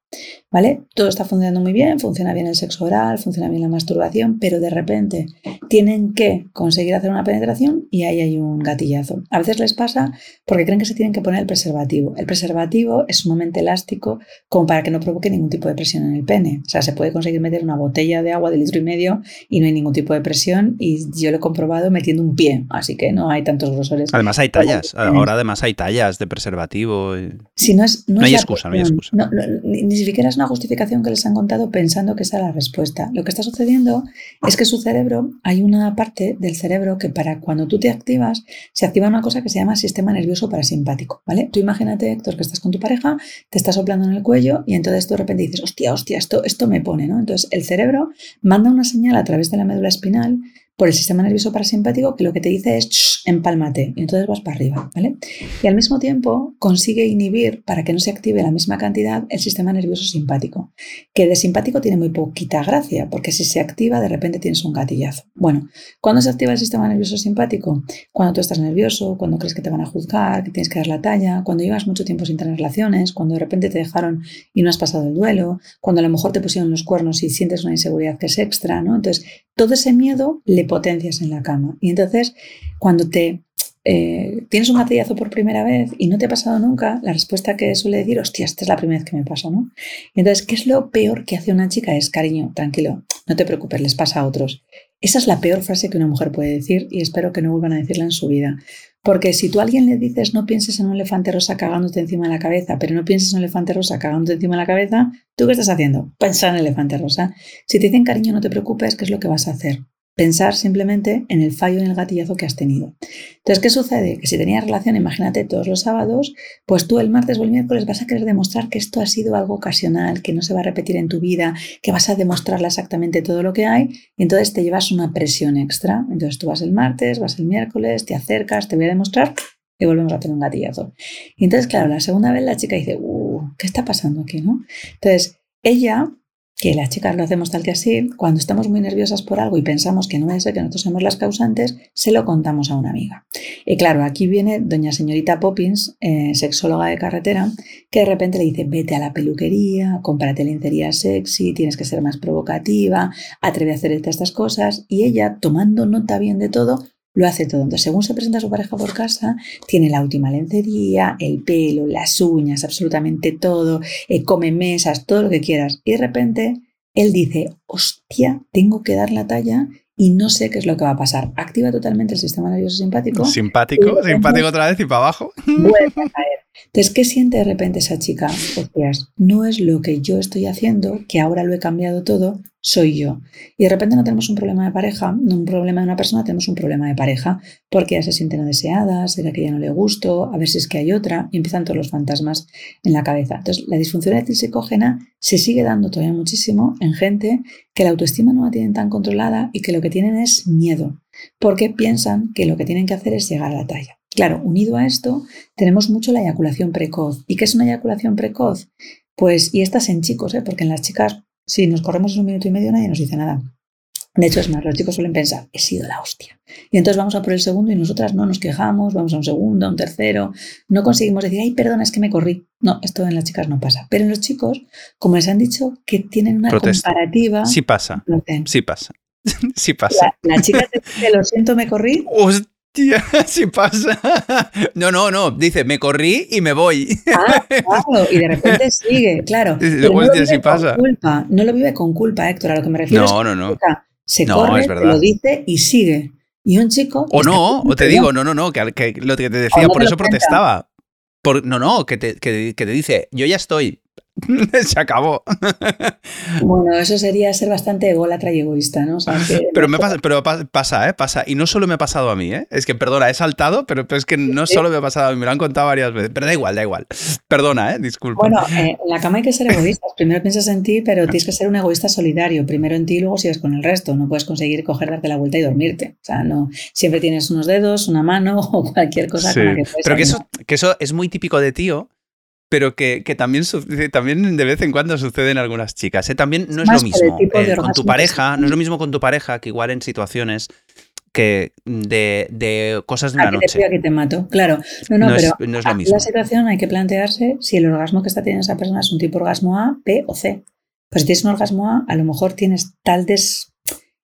¿Vale? Todo está funcionando muy bien, funciona bien el sexo oral, funciona bien la masturbación, pero de repente tienen que conseguir hacer una penetración y ahí hay un gatillazo. A veces les pasa porque creen que se tienen que poner el preservativo. El preservativo es sumamente elástico como para que no provoque ningún tipo de presión en el pene. O sea, se puede conseguir meter una botella de agua de litro y medio y no hay ningún tipo de presión y yo lo he comprobado metiendo un pie, así que no hay tantos grosores. Además hay tallas, ahora además hay tallas de preservativo. Si no, es, no, hay excusa, no hay excusa ni siquiera es una justificación que les han contado pensando que esa es la respuesta. Lo que está sucediendo es que su cerebro, hay una parte del cerebro que para cuando tú te activas, se activa una cosa que se llama sistema nervioso parasimpático, ¿vale? Tú imagínate, Héctor, que estás con tu pareja, te estás soplando en el cuello y entonces tú de repente dices, hostia, hostia, esto, esto me pone, ¿no? Entonces el cerebro manda una señal a través de la médula espinal por el sistema nervioso parasimpático que lo que te dice es empálmate y entonces vas para arriba, ¿vale? Y al mismo tiempo consigue inhibir para que no se active la misma cantidad el sistema nervioso simpático, que de simpático tiene muy poquita gracia, porque si se activa de repente tienes un gatillazo. Bueno, ¿cuándo se activa el sistema nervioso simpático? Cuando tú estás nervioso, cuando crees que te van a juzgar, que tienes que dar la talla, cuando llevas mucho tiempo sin tener relaciones, cuando de repente te dejaron y no has pasado el duelo, cuando a lo mejor te pusieron los cuernos y sientes una inseguridad que es extra, ¿no? Entonces, todo ese miedo le potencias en la cama. Y entonces, cuando te eh, tienes un gatillazo por primera vez y no te ha pasado nunca, la respuesta que suele decir, hostia, esta es la primera vez que me pasa, ¿no? entonces, ¿qué es lo peor que hace una chica? Es, cariño, tranquilo, no te preocupes, les pasa a otros. Esa es la peor frase que una mujer puede decir y espero que no vuelvan a decirla en su vida. Porque si tú a alguien le dices no pienses en un elefante rosa cagándote encima de la cabeza, pero no pienses en un elefante rosa cagándote encima de la cabeza, ¿tú qué estás haciendo? Pensar en el elefante rosa. Si te dicen cariño, no te preocupes, ¿qué es lo que vas a hacer? Pensar simplemente en el fallo en el gatillazo que has tenido. Entonces, ¿qué sucede? Que si tenías relación, imagínate, todos los sábados, pues tú el martes o el miércoles vas a querer demostrar que esto ha sido algo ocasional, que no se va a repetir en tu vida, que vas a demostrarle exactamente todo lo que hay, y entonces te llevas una presión extra. Entonces tú vas el martes, vas el miércoles, te acercas, te voy a demostrar y volvemos a tener un gatillazo. Y entonces, claro, la segunda vez la chica dice, uh, ¿qué está pasando aquí? ¿no? Entonces, ella que las chicas lo hacemos tal que así, cuando estamos muy nerviosas por algo y pensamos que no es ser que nosotros somos las causantes, se lo contamos a una amiga. Y claro, aquí viene doña señorita Poppins, eh, sexóloga de carretera, que de repente le dice, vete a la peluquería, cómprate lencería sexy, tienes que ser más provocativa, atreve a hacer estas cosas. Y ella, tomando nota bien de todo, lo hace todo. Entonces, según se presenta su pareja por casa, tiene la última lencería, el pelo, las uñas, absolutamente todo, eh, come mesas, todo lo que quieras. Y de repente él dice, hostia, tengo que dar la talla y no sé qué es lo que va a pasar. Activa totalmente el sistema nervioso simpático. Simpático, simpático otra vez y para abajo. Vuelve a caer. Entonces, ¿qué siente de repente esa chica? Hostias, no es lo que yo estoy haciendo, que ahora lo he cambiado todo, soy yo. Y de repente no tenemos un problema de pareja, no un problema de una persona, tenemos un problema de pareja, porque ya se siente no deseada, será que ya no le gusto, a ver si es que hay otra, y empiezan todos los fantasmas en la cabeza. Entonces, la disfuncionalidad psicógena se sigue dando todavía muchísimo en gente que la autoestima no la tienen tan controlada y que lo que tienen es miedo, porque piensan que lo que tienen que hacer es llegar a la talla. Claro, unido a esto, tenemos mucho la eyaculación precoz. ¿Y qué es una eyaculación precoz? Pues, y estas en chicos, ¿eh? porque en las chicas, si nos corremos un minuto y medio, nadie nos dice nada. De hecho, es más, los chicos suelen pensar, he sido la hostia. Y entonces vamos a por el segundo y nosotras no nos quejamos, vamos a un segundo, a un tercero. No conseguimos decir, ay, perdona, es que me corrí. No, esto en las chicas no pasa. Pero en los chicos, como les han dicho que tienen una comparativa. Sí pasa. Sí pasa. Sí pasa. La, chica te dice, lo siento, me corrí. Tía, si pasa. No, no, no. Dice, me corrí y me voy. Ah, claro. Y de repente sigue, claro. no, lo vive con culpa. no lo vive con culpa, Héctor. A lo que me refiero no, no, no. se corre, lo dice y sigue. Y un chico. O no, o te digo, no, no, no, que, lo que te decía, por eso protestaba. Por, no, no, que te, que te dice, yo ya estoy, se acabó. bueno, eso sería ser bastante ególatra y egoísta, ¿no? pero me pasa, pero pasa, ¿eh? Pasa. Y no solo me ha pasado a mí, ¿eh? Es que, perdona, he saltado, pero, es que no solo me ha pasado a mí, me lo han contado varias veces. Pero da igual, da igual. Perdona, ¿eh? Disculpa. Bueno, eh, en la cama hay que ser egoístas. Primero piensas en ti, pero tienes que ser un egoísta solidario. Primero en ti y luego sigues con el resto. No puedes conseguir coger, darte la vuelta y dormirte. O sea, no. Siempre tienes unos dedos, una mano o cualquier cosa con la que puedes Pero que eso, que eso es muy típico de tío pero que, también, también de vez en cuando sucede en algunas chicas. ¿eh? También no es, lo mismo eh, con tu pareja, no es lo mismo con tu pareja que igual en situaciones que de, cosas de una noche. Te que te mato, claro. No, no, pero es, lo mismo. la situación hay que plantearse si el orgasmo que está teniendo esa persona es un tipo orgasmo A, B o C. Pues si tienes un orgasmo A, a lo mejor tienes tal des,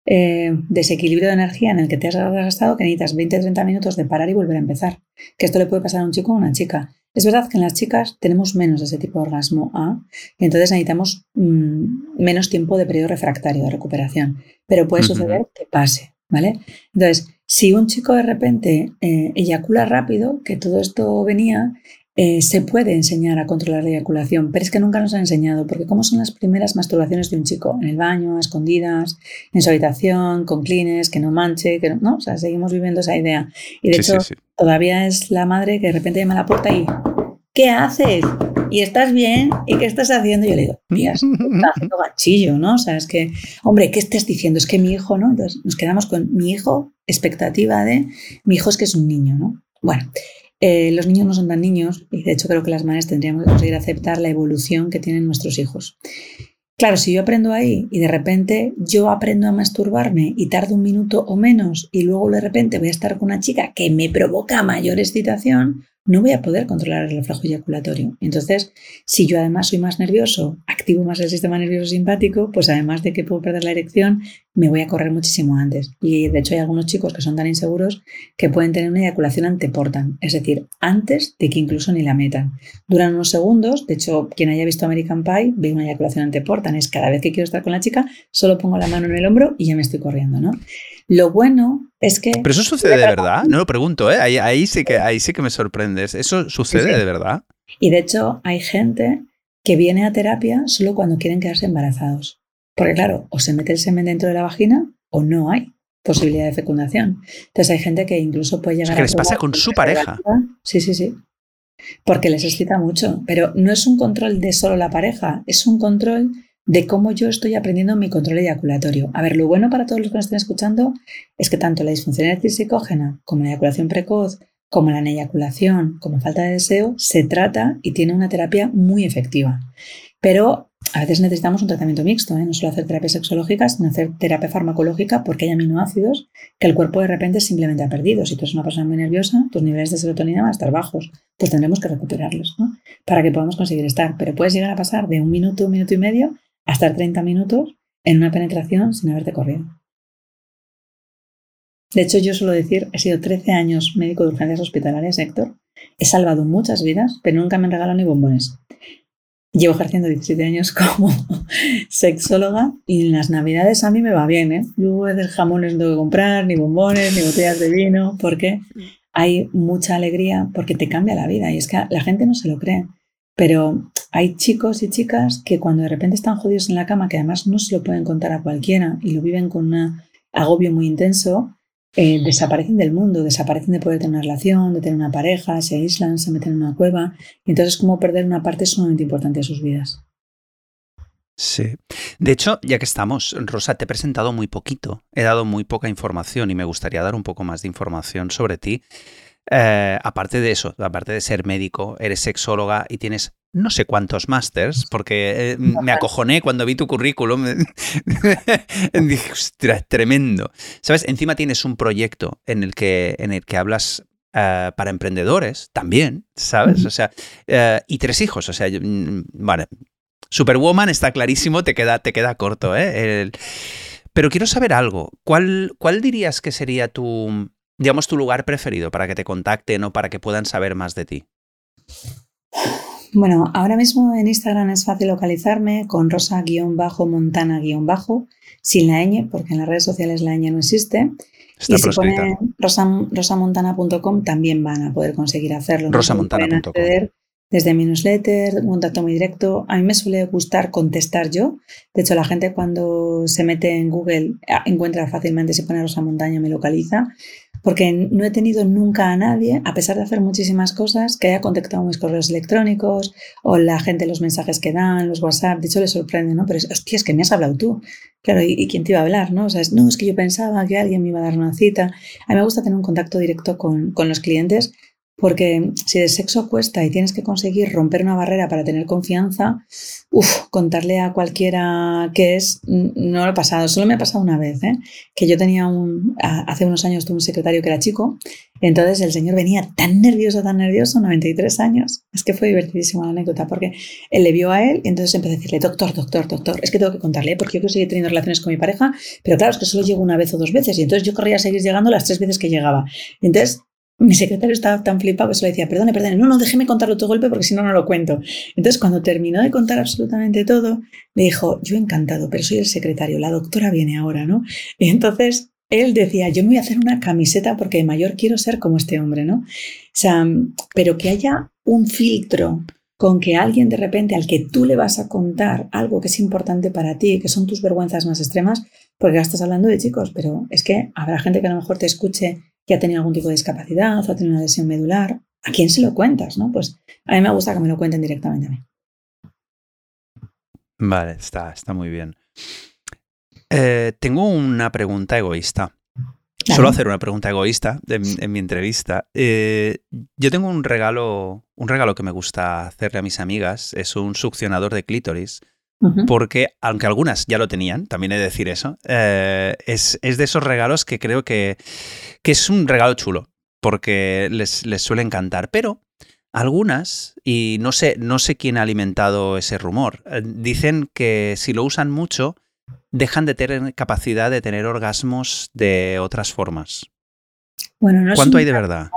eh, desequilibrio de energía en el que te has gastado que necesitas 20-30 minutos de parar y volver a empezar. Que esto le puede pasar a un chico o a una chica. Es verdad que en las chicas tenemos menos de ese tipo de orgasmo A, y entonces necesitamos mm, menos tiempo de periodo refractario de recuperación, pero puede suceder que pase, ¿vale? Entonces, si un chico de repente eh, eyacula rápido, que todo esto venía, eh, se puede enseñar a controlar la eyaculación, pero es que nunca nos han enseñado, porque ¿cómo son las primeras masturbaciones de un chico? En el baño, a escondidas, en su habitación, con clines, que no manche, que no, o sea, seguimos viviendo esa idea. Y de hecho, todavía es la madre que de repente llama a la puerta y, ¿qué haces? ¿Y estás bien? ¿Y qué estás haciendo? Y yo le digo, mira, estás haciendo gachillo, ¿no? O sea, es que, hombre, ¿qué estás diciendo? Es que mi hijo, ¿no? Entonces nos quedamos con mi hijo, expectativa de, mi hijo es que es un niño, ¿no? Bueno, eh, los niños no son tan niños y de hecho creo que las madres tendríamos que conseguir aceptar la evolución que tienen nuestros hijos. Claro, si yo aprendo ahí y de repente yo aprendo a masturbarme y tardo un minuto o menos y luego de repente voy a estar con una chica que me provoca mayor excitación, no voy a poder controlar el reflejo eyaculatorio. Entonces, si yo además soy más nervioso, activo más el sistema nervioso simpático, pues además de que puedo perder la erección, me voy a correr muchísimo antes. Y de hecho hay algunos chicos que son tan inseguros que pueden tener una eyaculación anteportan, es decir, antes de que incluso ni la metan. Duran unos segundos, de hecho, quien haya visto American Pie ve una eyaculación anteportan, es cada vez que quiero estar con la chica, solo pongo la mano en el hombro y ya me estoy corriendo, ¿no? Lo bueno es que... Pero eso sucede de verdad, no lo pregunto, ¿eh? ahí, sí que, ahí sí que me sorprendes. ¿Eso sucede de verdad? Y de hecho hay gente que viene a terapia solo cuando quieren quedarse embarazados. Porque claro, o se mete el semen dentro de la vagina o no hay posibilidad de fecundación. Entonces hay gente que incluso puede llegar a... ¿Qué les pasa con su pareja? Sí, sí, sí. Porque les excita mucho. Pero no es un control de solo la pareja, es un control de cómo yo estoy aprendiendo mi control eyaculatorio. A ver, lo bueno para todos los que nos estén escuchando es que tanto la disfunción psicógena como la eyaculación precoz, como la eyaculación, como falta de deseo, se trata y tiene una terapia muy efectiva. Pero a veces necesitamos un tratamiento mixto, ¿eh? no solo hacer terapia sexológica, sino hacer terapia farmacológica porque hay aminoácidos que el cuerpo de repente simplemente ha perdido. Si tú eres una persona muy nerviosa, tus niveles de serotonina van a estar bajos, pues tendremos que recuperarlos para que podamos conseguir estar. Pero puedes llegar a pasar de un minuto, un minuto y medio a estar 30 minutos en una penetración sin haberte corrido. De hecho, yo suelo decir, he sido 13 años médico de urgencias hospitalarias, Héctor. He salvado muchas vidas, pero nunca me han regalado ni bombones. Llevo ejerciendo 17 años como sexóloga y en las navidades a mí me va bien, ¿eh? Yo del jamones no tengo que comprar, ni bombones, ni botellas de vino, porque hay mucha alegría, porque te cambia la vida y es que la gente no se lo cree. Pero hay chicos y chicas que cuando de repente están jodidos en la cama, que además no se lo pueden contar a cualquiera y lo viven con un agobio muy intenso, eh, desaparecen del mundo, desaparecen de poder tener una relación, de tener una pareja, se aíslan, se meten en una cueva. Y entonces es como perder una parte sumamente importante de sus vidas. Sí. De hecho, ya que estamos, Rosa, te he presentado muy poquito, he dado muy poca información y me gustaría dar un poco más de información sobre ti. Eh, aparte de eso, aparte de ser médico, eres sexóloga y tienes no sé cuántos másters, porque eh, me acojoné cuando vi tu currículum. Dije, ostras, tremendo. ¿Sabes? Encima tienes un proyecto en el que, en el que hablas eh, para emprendedores también, ¿sabes? O sea, y tres hijos. O sea, mm, vale. Superwoman está clarísimo, te queda, te queda corto, ¿eh? pero quiero saber algo. ¿Cuál, ¿Cuál dirías que sería tu, digamos, tu lugar preferido para que te contacten o para que puedan saber más de ti? Bueno, ahora mismo en Instagram es fácil localizarme con rosa-montana-bajo, sin la ñ, porque en las redes sociales la ñ no existe. y si ponen rosamontana.com también van a poder conseguir hacerlo. Rosamontana.com desde mi newsletter, un contacto muy directo. A mí me suele gustar contestar yo. De hecho, la gente cuando se mete en Google ah, encuentra fácilmente, si pone Rosa Montaña, me localiza porque no he tenido nunca a nadie, a pesar de hacer muchísimas cosas, que haya contactado mis correos electrónicos o la gente los mensajes que dan, los WhatsApp, de hecho le sorprende, ¿no? Pero es, hostia, es que me has hablado tú. Claro, ¿y, quién te iba a hablar, no? O sea, es, no, es que yo pensaba que alguien me iba a dar una cita. A mí me gusta tener un contacto directo con, con los clientes porque si de sexo cuesta y tienes que conseguir romper una barrera para tener confianza, uff, contarle a cualquiera que es, no lo he pasado, solo me ha pasado una vez, ¿eh? que yo tenía un, hace unos años tuve un secretario que era chico, entonces el señor venía tan nervioso, tan nervioso, 93 años, es que fue divertidísima la anécdota, porque él le vio a él y entonces empecé a decirle, doctor, doctor, doctor, es que tengo que contarle, porque yo quiero seguir teniendo relaciones con mi pareja, pero claro, es que solo llego una vez o dos veces, y entonces yo querría seguir llegando las tres veces que llegaba. Entonces mi secretario estaba tan flipado que solo decía, perdone, perdone, no, no, déjeme contarlo todo golpe porque si no, no lo cuento. Entonces, cuando terminó de contar absolutamente todo, me dijo, yo encantado, pero soy el secretario, la doctora viene ahora, ¿no? Y entonces él decía, yo me voy a hacer una camiseta porque de mayor quiero ser como este hombre, ¿no? O sea, pero que haya un filtro con que alguien de repente al que tú le vas a contar algo que es importante para ti, que son tus vergüenzas más extremas, porque estás hablando de chicos, pero es que habrá gente que a lo mejor te escuche que ha tenido algún tipo de discapacidad o ha tenido una lesión medular, ¿a quién se lo cuentas? ¿no? Pues a mí me gusta que me lo cuenten directamente a mí. Vale, está, está muy bien. Eh, tengo una pregunta egoísta. Suelo hacer una pregunta egoísta en, mi entrevista. Eh, yo tengo un regalo, un regalo que me gusta hacerle a mis amigas. Es un succionador de clítoris porque aunque algunas ya lo tenían, también he de decir eso, eh, es, de esos regalos que creo que, es un regalo chulo porque les, les suele encantar. Pero algunas, y no sé, no sé quién ha alimentado ese rumor, eh, dicen que si lo usan mucho, dejan de tener capacidad de tener orgasmos de otras formas. Bueno, ¿Cuánto hay de verdad?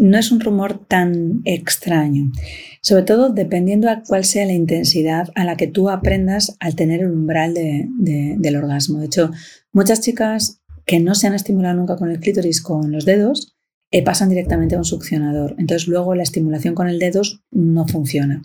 No es un rumor tan extraño, sobre todo dependiendo a cuál sea la intensidad a la que tú aprendas al tener el umbral del orgasmo. De hecho, muchas chicas que no se han estimulado nunca con el clítoris con los dedos, eh, pasan directamente a un succionador. Entonces luego la estimulación con el dedo no funciona.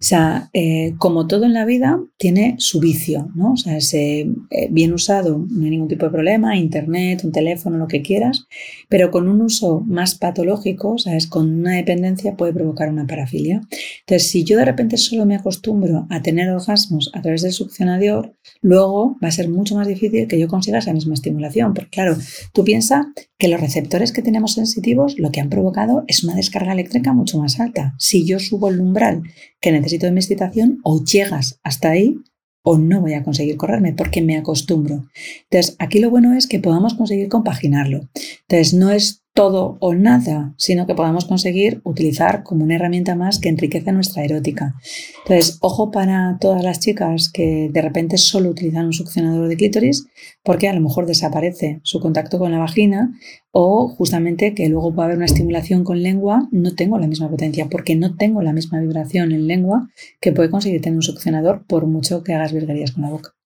O sea, eh, como todo en la vida, tiene su vicio, ¿no? O sea, eh, bien usado, no hay ningún tipo de problema, internet, un teléfono, lo que quieras, pero con un uso más patológico, ¿sabes? Con una dependencia puede provocar una parafilia. Entonces, si yo de repente solo me acostumbro a tener orgasmos a través del succionador, luego va a ser mucho más difícil que yo consiga esa misma estimulación, porque claro, tú piensas que los receptores que tenemos sensitivos lo que han provocado es una descarga eléctrica mucho más alta. Si yo subo el umbral que necesito de mi excitación, o llegas hasta ahí o no voy a conseguir correrme porque me acostumbro. Entonces, aquí lo bueno es que podamos conseguir compaginarlo. Entonces, no es todo o nada, sino que podamos conseguir utilizar como una herramienta más que enriquece nuestra erótica. Entonces, ojo para todas las chicas que de repente solo utilizan un succionador de clítoris, porque a lo mejor desaparece su contacto con la vagina o justamente que luego puede haber una estimulación con lengua, no tengo la misma potencia, porque no tengo la misma vibración en lengua que puede conseguir tener un succionador por mucho que hagas virguerías con la boca.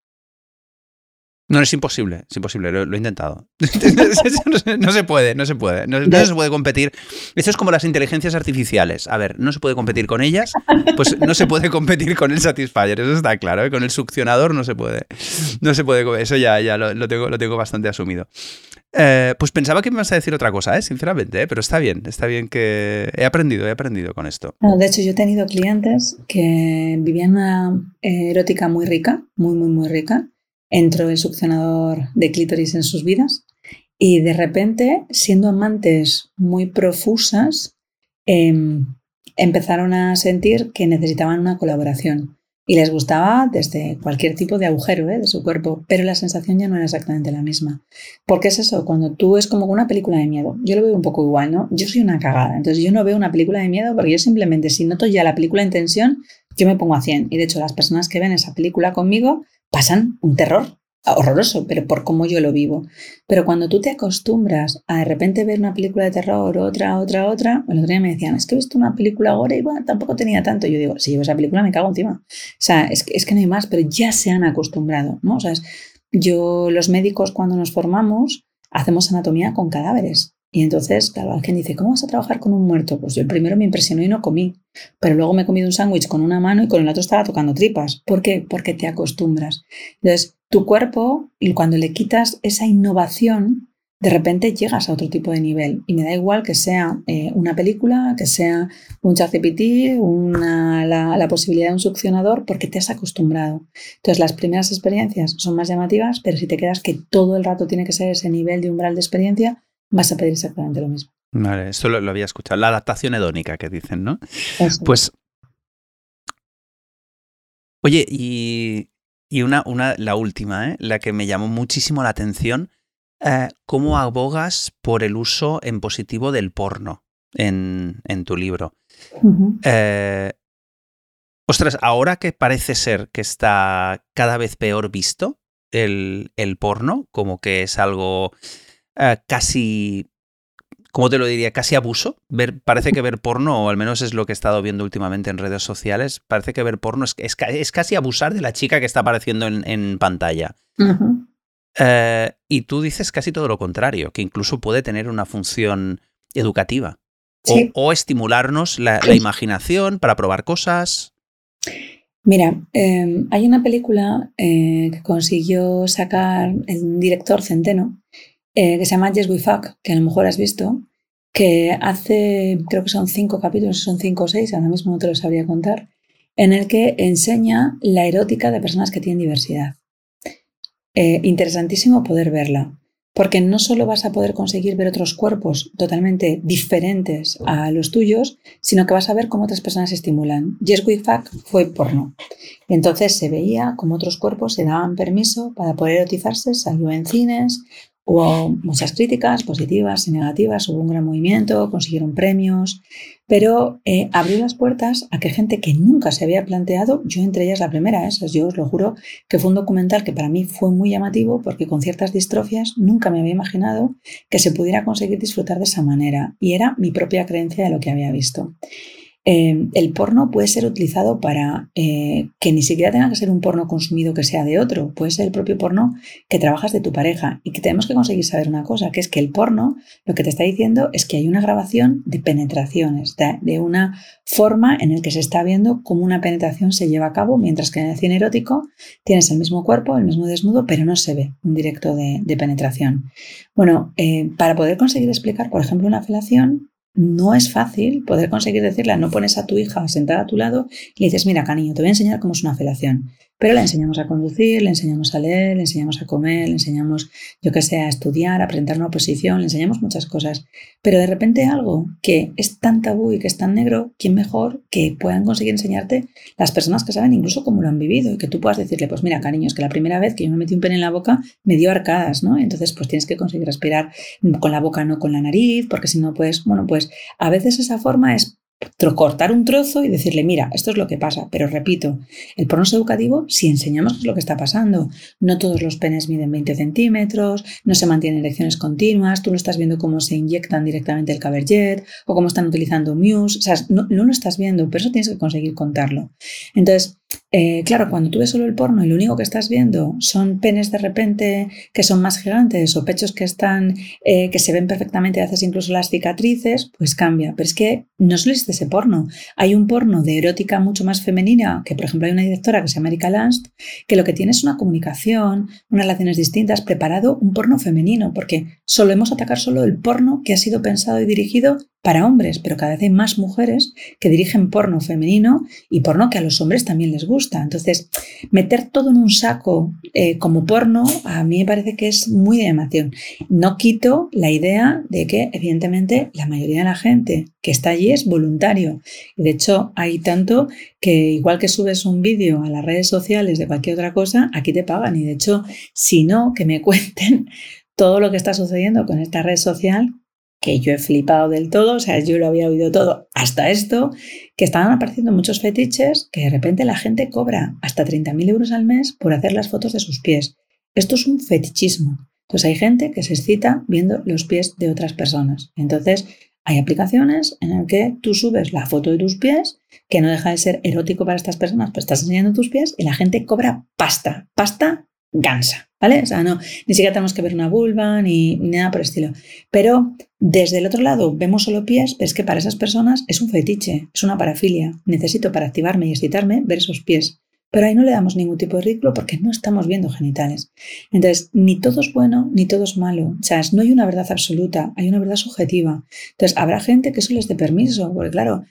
No, es imposible, es imposible, lo, he intentado. no, se puede, no se puede, no, se puede competir. Esto es como las inteligencias artificiales. A ver, no se puede competir con ellas, pues no se puede competir con el Satisfyer, eso está claro, ¿eh? con el succionador no se puede. No se puede, eso ya, ya lo, tengo, lo tengo bastante asumido. Eh, pues pensaba que me ibas a decir otra cosa, ¿eh? sinceramente, ¿eh? pero está bien, está bien que he aprendido, he aprendido con esto. de hecho, yo he tenido clientes que vivían una erótica muy rica, muy, muy, muy rica, entró el succionador de clítoris en sus vidas y de repente, siendo amantes muy profusas, em, empezaron a sentir que necesitaban una colaboración y les gustaba desde cualquier tipo de agujero ¿eh? de su cuerpo, pero la sensación ya no era exactamente la misma. Porque es eso, cuando tú es como una película de miedo, yo lo veo un poco igual, ¿no? Yo soy una cagada, entonces yo no veo una película de miedo porque yo simplemente si noto ya la película en tensión, yo me pongo a 100. Y de hecho las personas que ven esa película conmigo pasan un terror horroroso, pero por cómo yo lo vivo. Pero cuando tú te acostumbras a de repente ver una película de terror, otra, otra, otra, el otro día me decían, es que he visto una película ahora y bueno, tampoco tenía tanto. Yo digo, si yo esa película me cago encima. O sea, es que, es que no hay más, pero ya se han acostumbrado, ¿no? O sea, yo, los médicos cuando nos formamos, hacemos anatomía con cadáveres. Y entonces, claro, alguien dice, ¿cómo vas a trabajar con un muerto? Pues yo primero me impresionó y no comí, pero luego me he comido un sándwich con una mano y con el otro estaba tocando tripas. ¿Por qué? Porque te acostumbras. Entonces, tu cuerpo, y cuando le quitas esa innovación, de repente llegas a otro tipo de nivel. Y me da igual que sea eh, una película, que sea un chat una, la, la, posibilidad de un succionador, porque te has acostumbrado. Entonces, las primeras experiencias son más llamativas, pero si te quedas que todo el rato tiene que ser ese nivel de umbral de experiencia, vas a pedir exactamente lo mismo. Vale, esto lo, había escuchado. La adaptación hedónica que dicen, ¿no? Pues. Oye, y, una, una, la última, ¿eh? la que me llamó muchísimo la atención. Eh, ¿Cómo abogas por el uso en positivo del porno en, en tu libro? Eh, ostras, ahora que parece ser que está cada vez peor visto el, el porno, como que es algo eh, casi, ¿cómo te lo diría? Casi abuso. Ver, parece que ver porno, o al menos es lo que he estado viendo últimamente en redes sociales, parece que ver porno es, es, casi abusar de la chica que está apareciendo en, pantalla. Eh, y tú dices casi todo lo contrario, que incluso puede tener una función educativa. O, estimularnos la, imaginación para probar cosas. Mira, em, hay una película eh, que consiguió sacar el director Centeno, eh, que se llama Yes We Fuck, que a lo mejor has visto, que hace, creo que son cinco capítulos, son cinco o seis, ahora mismo no te lo sabría contar, en el que enseña la erótica de personas que tienen diversidad. Eh, interesantísimo poder verla, porque no solo vas a poder conseguir ver otros cuerpos totalmente diferentes a los tuyos, sino que vas a ver cómo otras personas se estimulan. Yes We Fuck fue porno. Entonces se veía cómo otros cuerpos se daban permiso para poder erotizarse, salió en cines, Hubo muchas críticas positivas y negativas, hubo un gran movimiento, consiguieron premios, pero eh, abrió las puertas a que gente que nunca se había planteado, yo entre ellas la primera, ¿eh? yo os lo juro, que fue un documental que para mí fue muy llamativo porque con ciertas distrofias nunca me había imaginado que se pudiera conseguir disfrutar de esa manera y era mi propia creencia de lo que había visto. Em, el porno puede ser utilizado para eh, que ni siquiera tenga que ser un porno consumido que sea de otro, puede ser el propio porno que trabajas de tu pareja y que tenemos que conseguir saber una cosa, que es que el porno lo que te está diciendo es que hay una grabación de penetraciones, de, una forma en la que se está viendo cómo una penetración se lleva a cabo, mientras que en el cine erótico tienes el mismo cuerpo, el mismo desnudo, pero no se ve un directo de, penetración. Bueno, eh, para poder conseguir explicar, por ejemplo, una felación, no es fácil poder conseguir decirle, no pones a tu hija sentada a tu lado y le dices, mira, cariño, te voy a enseñar cómo es una felación. Pero le enseñamos a conducir, le enseñamos a leer, le enseñamos a comer, le enseñamos, yo que sé, a estudiar, a presentar una oposición, le enseñamos muchas cosas. Pero de repente algo que es tan tabú y que es tan negro, ¿quién mejor que puedan conseguir enseñarte las personas que saben incluso cómo lo han vivido y que tú puedas decirle, pues mira, cariño, es que la primera vez que yo me metí un pene en la boca me dio arcadas, ¿no? Entonces, pues tienes que conseguir respirar con la boca, no con la nariz, porque si no, pues, bueno, pues a veces esa forma es cortar un trozo y decirle, mira, esto es lo que pasa. Pero repito, el porno educativo si enseñamos lo que está pasando. No todos los penes miden 20 centímetros, no se mantienen erecciones continuas, tú no estás viendo cómo se inyectan directamente el caberjet o cómo están utilizando Muse. O sea, no, no lo estás viendo, pero eso tienes que conseguir contarlo. Entonces, eh, claro, cuando tú ves solo el porno y lo único que estás viendo son penes de repente que son más gigantes o pechos que están, eh, que se ven perfectamente, haces incluso las cicatrices, pues cambia. Pero es que no solo existe ese porno. Hay un porno de erótica mucho más femenina, que por ejemplo hay una directora que se llama Erika Lance, que lo que tiene es una comunicación, unas relaciones distintas, preparado un porno femenino, porque solemos atacar solo el porno que ha sido pensado y dirigido para hombres, pero cada vez hay más mujeres que dirigen porno femenino y porno que a los hombres también les gusta. Entonces, meter todo en un saco eh, como porno a mí me parece que es muy de llamación. No quito la idea de que, evidentemente, la mayoría de la gente que está allí es voluntario. Y de hecho, hay tanto que igual que subes un vídeo a las redes sociales de cualquier otra cosa, aquí te pagan. Y de hecho, si no, que me cuenten todo lo que está sucediendo con esta red social que yo he flipado del todo, o sea, yo lo había oído todo hasta esto, que estaban apareciendo muchos fetiches que de repente la gente cobra hasta 30.000 euros al mes por hacer las fotos de sus pies. Esto es un fetichismo. Entonces hay gente que se excita viendo los pies de otras personas. Entonces hay aplicaciones en las que tú subes la foto de tus pies, que no deja de ser erótico para estas personas, pero estás enseñando tus pies y la gente cobra pasta, pasta gansa, ¿vale? O sea, no, ni siquiera tenemos que ver una vulva ni, nada por el estilo. Pero desde el otro lado vemos solo pies, es que para esas personas es un fetiche, es una parafilia. Necesito para activarme y excitarme ver esos pies. Pero ahí no le damos ningún tipo de ridículo porque no estamos viendo genitales. Entonces, ni todo es bueno ni todo es malo. O sea, no hay una verdad absoluta, hay una verdad subjetiva. Entonces, habrá gente que eso les dé permiso, porque claro,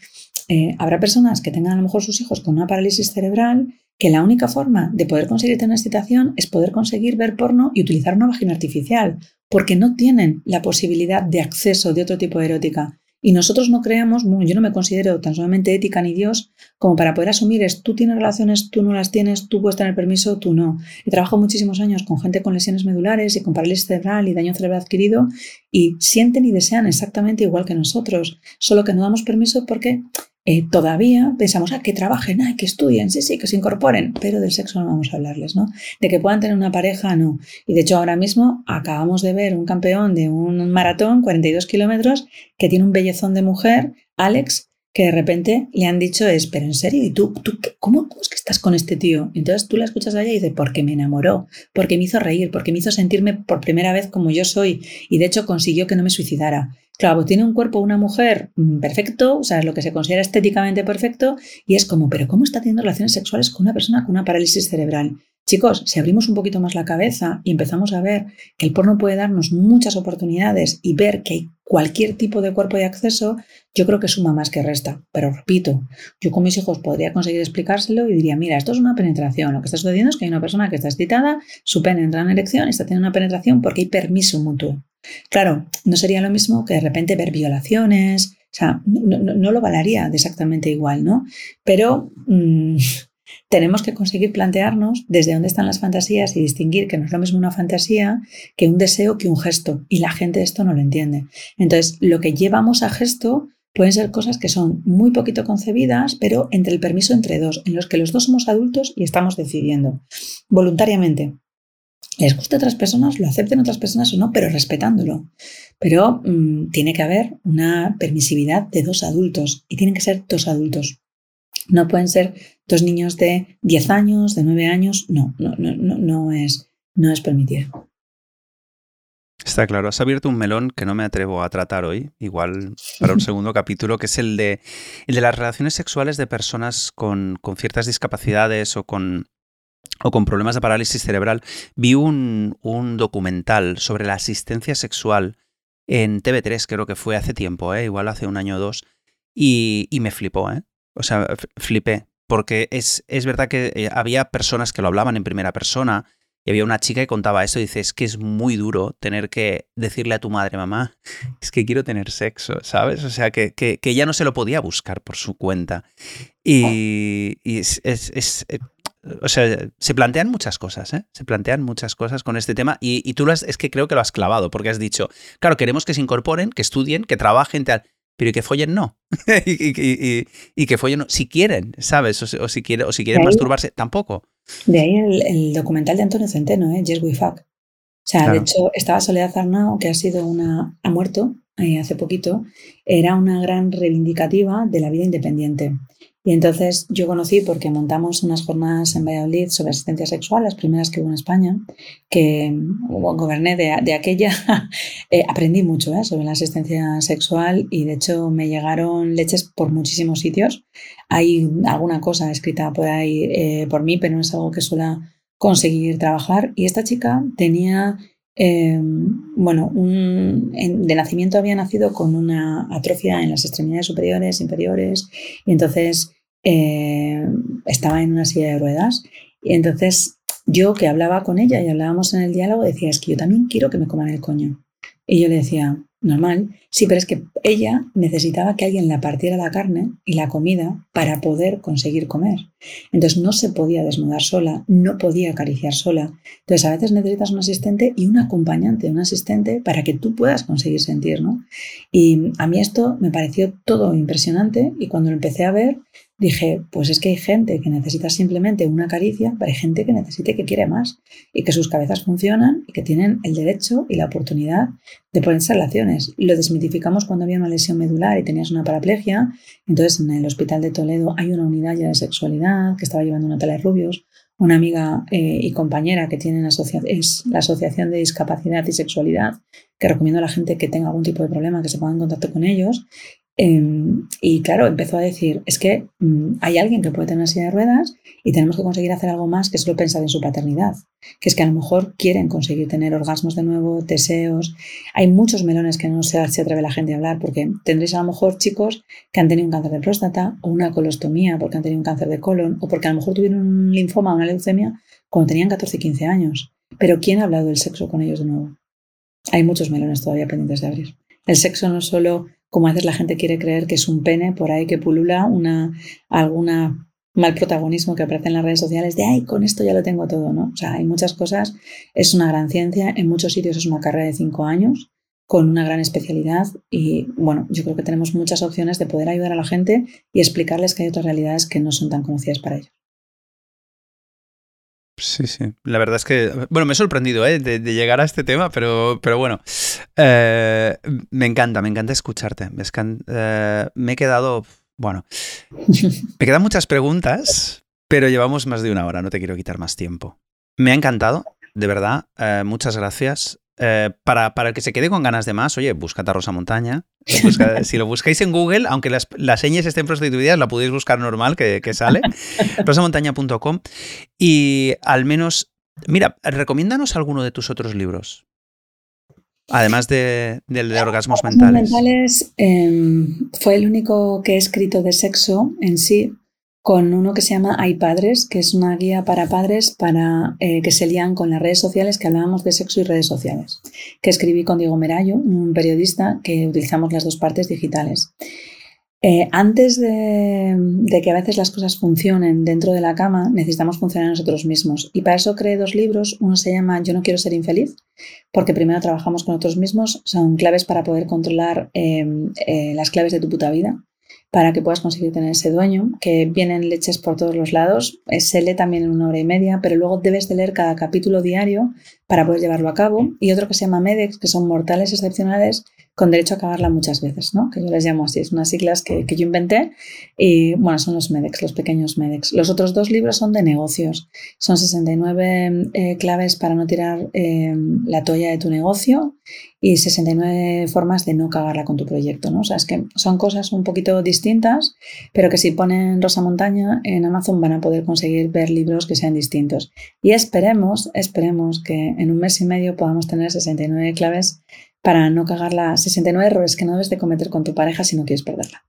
eh, habrá personas que tengan a lo mejor sus hijos con una parálisis cerebral que la única forma de poder conseguir tener excitación es poder conseguir ver porno y utilizar una vagina artificial, porque no tienen la posibilidad de acceso de otro tipo de erótica. Y nosotros no creamos, bueno, yo no me considero tan solamente ética ni Dios como para poder asumir es tú tienes relaciones, tú no las tienes, tú puedes tener permiso, tú no. He trabajado muchísimos años con gente con lesiones medulares y con parálisis cerebral y daño cerebral adquirido y sienten y desean exactamente igual que nosotros, solo que no damos permiso porque eh, todavía pensamos, ah, que trabajen, ah, que estudien, sí, sí, que se incorporen, pero del sexo no vamos a hablarles, ¿no? De que puedan tener una pareja, no. Y de hecho ahora mismo acabamos de ver un campeón de un maratón, 42 kilómetros, que tiene un bellezón de mujer, Alex, que de repente le han dicho es, pero en serio, ¿y tú, tú cómo, es que estás con este tío? Entonces tú la escuchas a y dices, porque me enamoró, porque me hizo reír, porque me hizo sentirme por primera vez como yo soy y de hecho consiguió que no me suicidara. Claro, pues tiene un cuerpo una mujer mm, perfecto, o sea, es lo que se considera estéticamente perfecto y es como, pero ¿cómo está teniendo relaciones sexuales con una persona con una parálisis cerebral? Chicos, si abrimos un poquito más la cabeza y empezamos a ver que el porno puede darnos muchas oportunidades y ver que hay cualquier tipo de cuerpo de acceso, yo creo que suma más que resta. Pero repito, yo con mis hijos podría conseguir explicárselo y diría, mira, esto es una penetración. Lo que está sucediendo es que hay una persona que está excitada, su pene entra en erección y está teniendo una penetración porque hay permiso mutuo. Claro, no sería lo mismo que de repente ver violaciones, o sea, no, lo valaría de exactamente igual, ¿no? Pero... Mm, tenemos que conseguir plantearnos desde dónde están las fantasías y distinguir que no es lo mismo una fantasía que un deseo que un gesto. Y la gente esto no lo entiende. Entonces, lo que llevamos a gesto pueden ser cosas que son muy poquito concebidas, pero entre el permiso entre dos, en los que los dos somos adultos y estamos decidiendo voluntariamente. Les guste a otras personas, lo acepten otras personas o no, pero respetándolo. Pero mm, tiene que haber una permisividad de dos adultos y tienen que ser dos adultos. No pueden ser dos niños de 10 años, de 9 años. No, no, no, no, no es, no es permitido. Está claro, has abierto un melón que no me atrevo a tratar hoy, igual para un segundo capítulo, que es el de, el de las relaciones sexuales de personas con, con ciertas discapacidades o con, o con problemas de parálisis cerebral. Vi un, un, documental sobre la asistencia sexual en TV3, creo que fue hace tiempo, ¿eh? igual hace un año o dos, y, y me flipó, ¿eh? o sea, flipé, porque es, es verdad que eh, había personas que lo hablaban en primera persona, y había una chica que contaba eso y dice, es que es muy duro tener que decirle a tu madre, mamá, es que quiero tener sexo, ¿sabes? O sea, que, que, ella no se lo podía buscar por su cuenta. Y, es, es, eh, o sea, se plantean muchas cosas, ¿eh? Se plantean muchas cosas con este tema y, y tú lo has, es que creo que lo has clavado porque has dicho, claro, queremos que se incorporen, que estudien, que trabajen, tal pero que follen no. y, que follen no. Si quieren, ¿sabes? O, si, quiere, o si quieren masturbarse, tampoco. De ahí el, documental de Antonio Centeno, ¿eh? Yes We Fuck. O sea, de hecho, estaba Soledad Arnao, que ha sido una. ha muerto eh, hace poquito, era una gran reivindicativa de la vida independiente. Y entonces yo conocí porque montamos unas jornadas en Valladolid sobre asistencia sexual, las primeras que hubo en España, que goberné de, aquella, eh, aprendí mucho eh, sobre la asistencia sexual y de hecho me llegaron leches por muchísimos sitios. Hay alguna cosa escrita por ahí eh, por mí, pero no es algo que suela conseguir trabajar. Y esta chica tenía bueno, de nacimiento había nacido con una atrofia en las extremidades superiores, inferiores, y entonces eh, estaba en una silla de ruedas. Y entonces yo que hablaba con ella y hablábamos en el diálogo, decía, es que yo también quiero que me coman el coño. Y yo le decía, normal. Sí, pero es que ella necesitaba que alguien la partiera la carne y la comida para poder conseguir comer. Entonces no se podía desnudar sola, no podía acariciar sola. Entonces a veces necesitas un asistente y un acompañante, un asistente para que tú puedas conseguir sentir, ¿no? Y a mí esto me pareció todo impresionante y cuando lo empecé a ver dije, pues es que hay gente que necesita simplemente una caricia, pero hay gente que necesite que quiere más y que sus cabezas funcionan y que tienen el derecho y la oportunidad de ponerse relaciones. Lo desmitificamos cuando había una lesión medular y tenías una paraplegia. Entonces, en el hospital de Toledo hay una unidad ya de sexualidad que estaba llevando una tela de rubios. Una amiga eh, y compañera que tiene es la Asociación de Discapacidad y Sexualidad, que recomiendo a la gente que tenga algún tipo de problema que se ponga en contacto con ellos. Em, y claro, empezó a decir, es que mm, hay alguien que puede tener silla de ruedas y tenemos que conseguir hacer algo más que solo pensar en su paternidad, que es que a lo mejor quieren conseguir tener orgasmos de nuevo, deseos. Hay muchos melones que no se, atreve la gente a hablar porque tendréis a lo mejor chicos que han tenido un cáncer de próstata o una colostomía porque han tenido un cáncer de colon o porque a lo mejor tuvieron un linfoma o una leucemia cuando tenían 14 y 15 años. Pero ¿quién ha hablado del sexo con ellos de nuevo? Hay muchos melones todavía pendientes de abrir. El sexo no solo como a veces la gente quiere creer que es un pene por ahí que pulula, una, alguna mal protagonismo que aparece en las redes sociales de, ay, con esto ya lo tengo todo, ¿no? O sea, hay muchas cosas, es una gran ciencia, en muchos sitios es una carrera de cinco años con una gran especialidad y bueno, yo creo que tenemos muchas opciones de poder ayudar a la gente y explicarles que hay otras realidades que no son tan conocidas para ellos. Sí, sí. La verdad es que, bueno, me he sorprendido ¿eh? de, llegar a este tema, pero, pero bueno, eh, me encanta, me encanta escucharte. Me, eh, me he quedado, bueno, me quedan muchas preguntas, pero llevamos más de una hora, no te quiero quitar más tiempo. Me ha encantado, de verdad, muchas gracias. Eh, para, para, el que se quede con ganas de más, oye, búscate a Rosa Montaña. si lo buscáis en Google, aunque las, las señas estén prostituidas, la podéis buscar normal, que, que sale. rosamontaña.com. Y al menos, mira, recomiéndanos alguno de tus otros libros. Además de, del de orgasmos mentales. mentales em, fue el único que he escrito de sexo en sí, con uno que se llama Hay Padres, que es una guía para padres para eh, que se lían con las redes sociales, que hablábamos de sexo y redes sociales, que escribí con Diego Merayo, un periodista que utilizamos las dos partes digitales. Eh, antes de, que a veces las cosas funcionen dentro de la cama, necesitamos funcionar nosotros mismos. Y para eso creé dos libros. Uno se llama Yo no quiero ser infeliz, porque primero trabajamos con nosotros mismos. Son claves para poder controlar eh, las claves de tu puta vida para que puedas conseguir tener ese dueño, que vienen leches por todos los lados. Se lee también en una hora y media, pero luego debes de leer cada capítulo diario para poder llevarlo a cabo. Y otro que se llama MEDEX, que son mortales excepcionales con derecho a acabarla muchas veces, ¿no? que yo les llamo así, es unas siglas que, yo inventé y bueno, son los MEDEX, los pequeños MEDEX. Los otros dos libros son de negocios, son 69 eh, claves para no tirar eh, la toalla de tu negocio y 69 formas de no cagarla con tu proyecto, ¿no? O sea, es que son cosas un poquito distintas, pero que si ponen Rosa Montaña en Amazon van a poder conseguir ver libros que sean distintos. Y esperemos, esperemos que en un mes y medio podamos tener 69 claves para no cagar las 69 errores que no debes de cometer con tu pareja si no quieres perderla.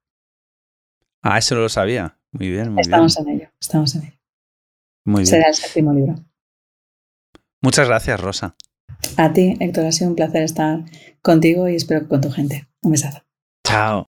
Ah, eso lo sabía. Muy bien, muy estamos en ello, estamos en ello. Muy bien. Será el séptimo libro. Muchas gracias, Rosa. A ti, Héctor, ha sido un placer estar contigo y espero que con tu gente. Un besazo. Chao.